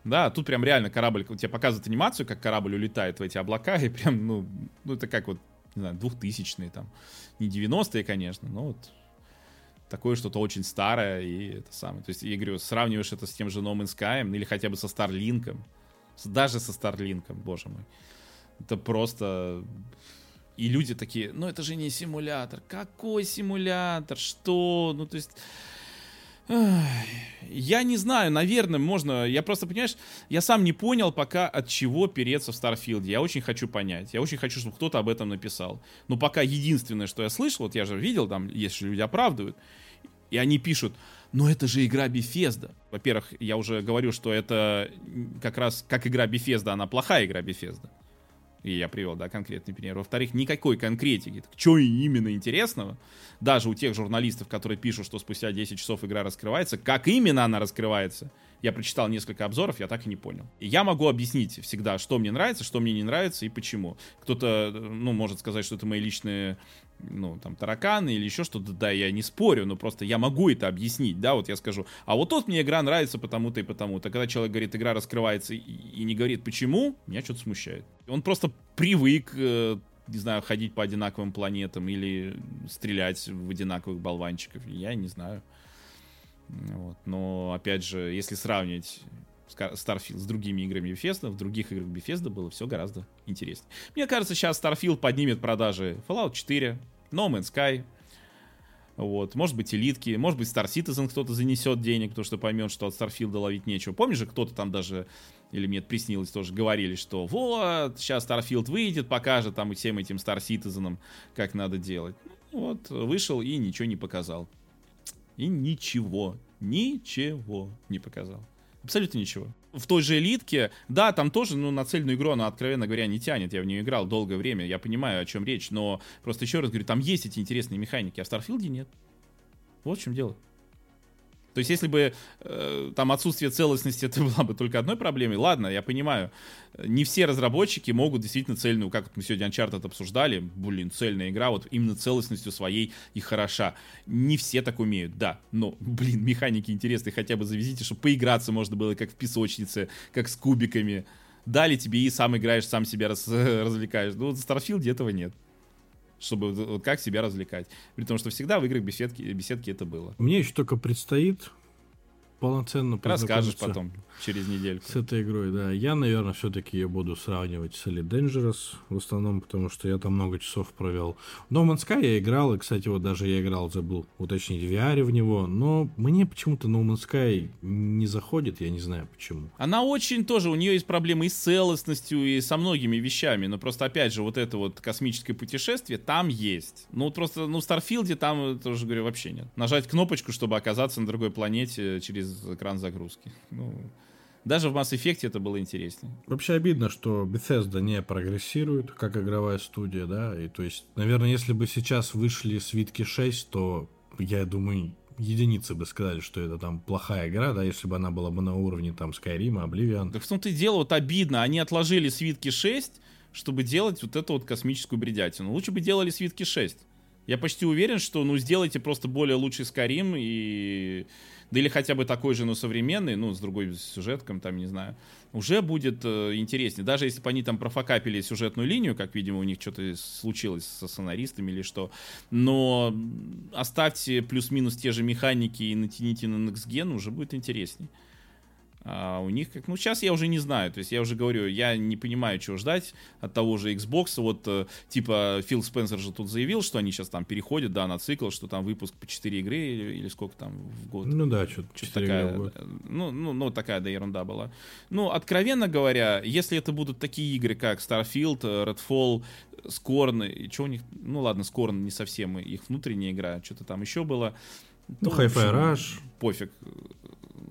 Да, тут прям реально корабль, тебе показывают анимацию, как корабль улетает в эти облака, и прям, ну, ну это как вот, не знаю, двухтысячные там. Не 90-е, конечно, но вот такое что-то очень старое и это самое. То есть, я говорю, сравниваешь это с тем же No Man's Sky или хотя бы со Старлинком. Даже со Старлинком, боже мой. Это просто... И люди такие, ну это же не симулятор. Какой симулятор? Что? Ну то есть... Я не знаю, наверное, можно. Я просто, понимаешь, я сам не понял пока, от чего переться в Старфилде. Я очень хочу понять. Я очень хочу, чтобы кто-то об этом написал. Но пока единственное, что я слышал, вот я же видел, там, если люди оправдывают, и они пишут, но это же игра Bethesda. Во-первых, я уже говорю, что это как раз как игра Bethesda, она плохая игра Bethesda. И я привел, да, конкретный пример. Во-вторых, никакой конкретики. Что именно интересного? Даже у тех журналистов, которые пишут, что спустя 10 часов игра раскрывается, как именно она раскрывается, я прочитал несколько обзоров, я так и не понял. Я могу объяснить всегда, что мне нравится, что мне не нравится и почему. Кто-то, ну, может сказать, что это мои личные ну, там, тараканы или еще что-то, да, я не спорю, но просто я могу это объяснить, да, вот я скажу, а вот тут мне игра нравится потому-то и потому-то. Когда человек говорит, игра раскрывается и, и не говорит почему, меня что-то смущает. Он просто привык, э, не знаю, ходить по одинаковым планетам или стрелять в одинаковых болванчиков, я не знаю. Вот. Но, опять же, если сравнивать Starfield с другими играми Bethesda, в других играх Bethesda было все гораздо интереснее. Мне кажется, сейчас Starfield поднимет продажи Fallout 4, No Man's Sky, вот, может быть, элитки, может быть, Star Citizen кто-то занесет денег, потому что поймет, что от Starfield ловить нечего. Помнишь же, кто-то там даже, или мне приснилось, тоже говорили, что вот, сейчас Starfield выйдет, покажет там всем этим Star Citizen, как надо делать. Ну, вот, вышел и ничего не показал. И ничего, ничего не показал. Абсолютно ничего. В той же элитке, да, там тоже, ну, на цельную игру она, откровенно говоря, не тянет. Я в нее играл долгое время, я понимаю, о чем речь, но просто еще раз говорю, там есть эти интересные механики, а в Старфилде нет. Вот в чем дело. То есть, если бы э, там отсутствие целостности это [LAUGHS] была бы только одной проблемой, ладно, я понимаю, не все разработчики могут действительно цельную, как мы сегодня Uncharted обсуждали, блин, цельная игра, вот именно целостностью своей и хороша. Не все так умеют, да, но, [LAUGHS] блин, механики интересные, хотя бы завезите, чтобы поиграться можно было, как в песочнице, как с кубиками. Дали тебе и сам играешь, сам себя раз, [LAUGHS] развлекаешь. Ну, в Starfield этого нет чтобы вот как себя развлекать. При том, что всегда в играх беседки, беседки это было. Мне еще только предстоит полноценно Расскажешь потом, через недельку. С этой игрой, да. Я, наверное, все-таки ее буду сравнивать с Elite Dangerous, в основном, потому что я там много часов провел. No Man's Sky я играл, и, кстати, вот даже я играл, забыл уточнить, в VR в него, но мне почему-то No Man's Sky не заходит, я не знаю почему. Она очень тоже, у нее есть проблемы и с целостностью, и со многими вещами, но просто, опять же, вот это вот космическое путешествие там есть. Ну, вот просто, ну, в Старфилде там, тоже говорю, вообще нет. Нажать кнопочку, чтобы оказаться на другой планете через через экран загрузки. Ну, даже в Mass Effect это было интереснее. Вообще обидно, что Bethesda не прогрессирует, как игровая студия, да, и то есть, наверное, если бы сейчас вышли свитки 6, то, я думаю, единицы бы сказали, что это там плохая игра, да, если бы она была бы на уровне там Skyrim, Oblivion. Так в том-то и дело, вот обидно, они отложили свитки 6, чтобы делать вот эту вот космическую бредятину. Лучше бы делали свитки 6. Я почти уверен, что, ну, сделайте просто более лучший Skyrim и да или хотя бы такой же, но современный, ну, с другой сюжетком, там, не знаю, уже будет э, интереснее. Даже если бы они там профокапили сюжетную линию, как, видимо, у них что-то случилось со сценаристами или что, но оставьте плюс-минус те же механики и натяните на Next Gen, уже будет интереснее. А у них как, ну сейчас я уже не знаю, то есть я уже говорю, я не понимаю, чего ждать от того же Xbox, вот э, типа Фил Спенсер же тут заявил, что они сейчас там переходят, да, на цикл, что там выпуск по 4 игры или, или сколько там в год. Ну да, что-то что такая, ну, ну, ну такая да ерунда была. Ну, откровенно говоря, если это будут такие игры, как Starfield, Redfall, Scorn, и что у них, ну ладно, Scorn не совсем их внутренняя игра, что-то там еще было. Ну, ну Hi-Fi Rush. Пофиг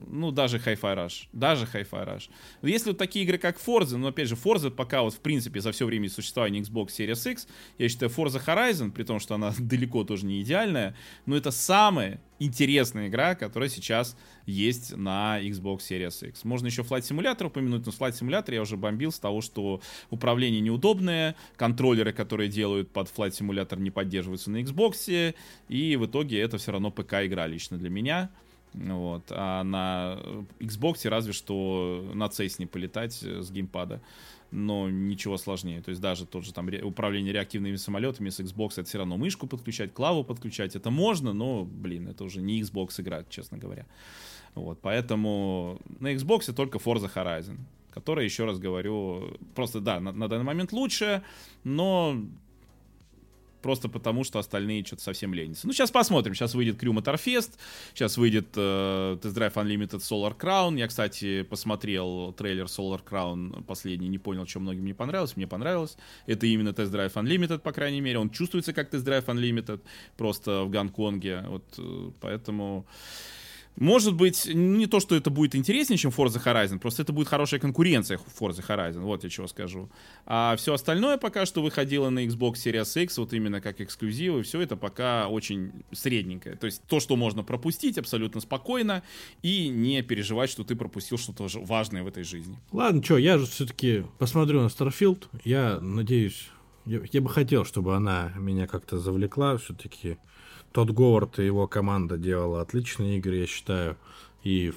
ну, даже Hi-Fi Rush, даже Hi-Fi Rush. Если вот такие игры, как Forza, но, опять же, Forza пока вот, в принципе, за все время существования Xbox Series X, я считаю, Forza Horizon, при том, что она [LAUGHS] далеко тоже не идеальная, но это самая интересная игра, которая сейчас есть на Xbox Series X. Можно еще Flight Simulator упомянуть, но Flight Simulator я уже бомбил с того, что управление неудобное, контроллеры, которые делают под Flight Simulator, не поддерживаются на Xbox, и в итоге это все равно ПК-игра лично для меня. Вот. А на Xbox разве что на не полетать с геймпада. Но ничего сложнее. То есть даже тот же там управление реактивными самолетами с Xbox это все равно мышку подключать, клаву подключать. Это можно, но, блин, это уже не Xbox игра, честно говоря. Вот, поэтому на Xbox только Forza Horizon, которая, еще раз говорю, просто, да, на, на данный момент лучше, но просто потому, что остальные что-то совсем ленятся. Ну, сейчас посмотрим. Сейчас выйдет Crew Motorfest, сейчас выйдет э, Test Drive Unlimited Solar Crown. Я, кстати, посмотрел трейлер Solar Crown последний, не понял, что многим не понравилось. Мне понравилось. Это именно Test Drive Unlimited, по крайней мере. Он чувствуется как Test Drive Unlimited, просто в Гонконге. Вот, э, поэтому... Может быть, не то, что это будет интереснее, чем Forza Horizon, просто это будет хорошая конкуренция Forza Horizon, вот я чего скажу. А все остальное пока что выходило на Xbox Series X, вот именно как эксклюзивы, все это пока очень средненькое. То есть то, что можно пропустить абсолютно спокойно и не переживать, что ты пропустил что-то важное в этой жизни. Ладно, что, я же все-таки посмотрю на Starfield, я надеюсь, я, я бы хотел, чтобы она меня как-то завлекла, все-таки тот Говард и его команда делала отличные игры, я считаю. И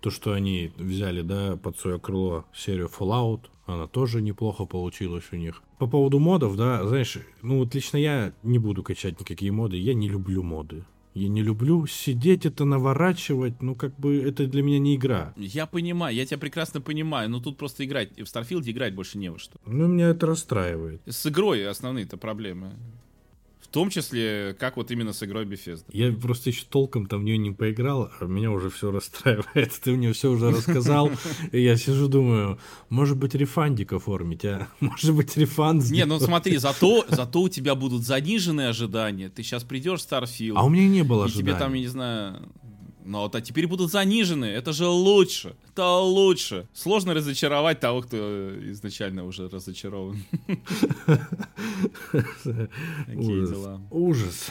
то, что они взяли, да, под свое крыло серию Fallout, она тоже неплохо получилась у них. По поводу модов, да, знаешь, ну вот лично я не буду качать никакие моды, я не люблю моды. Я не люблю сидеть это наворачивать, ну как бы это для меня не игра. Я понимаю, я тебя прекрасно понимаю, но тут просто играть, в Starfield играть больше не во что. Ну меня это расстраивает. С игрой основные-то проблемы том числе, как вот именно с игрой Bethesda. Я просто еще толком там в нее не поиграл, а меня уже все расстраивает. [LAUGHS] Ты мне все уже рассказал, и я сижу, думаю, может быть, рефандик оформить, а? [LAUGHS] Может быть, рефанд Не, ну смотри, зато, зато у тебя будут заниженные ожидания. Ты сейчас придешь в Starfield. А у меня не было ожиданий. тебе там, я не знаю, ну вот, а теперь будут занижены. Это же лучше. Это лучше. Сложно разочаровать того, кто изначально уже разочарован. [LAUGHS] Какие дела. Ужас.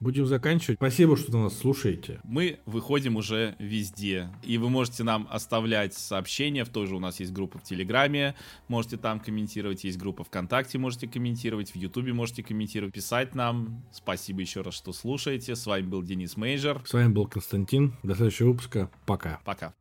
Будем заканчивать. Спасибо, что нас слушаете. Мы выходим уже везде. И вы можете нам оставлять сообщения. В той же у нас есть группа в Телеграме. Можете там комментировать. Есть группа ВКонтакте. Можете комментировать. В Ютубе можете комментировать. Писать нам. Спасибо еще раз, что слушаете. С вами был Денис Мейджор. С вами был Константин. До следующего выпуска. Пока. Пока.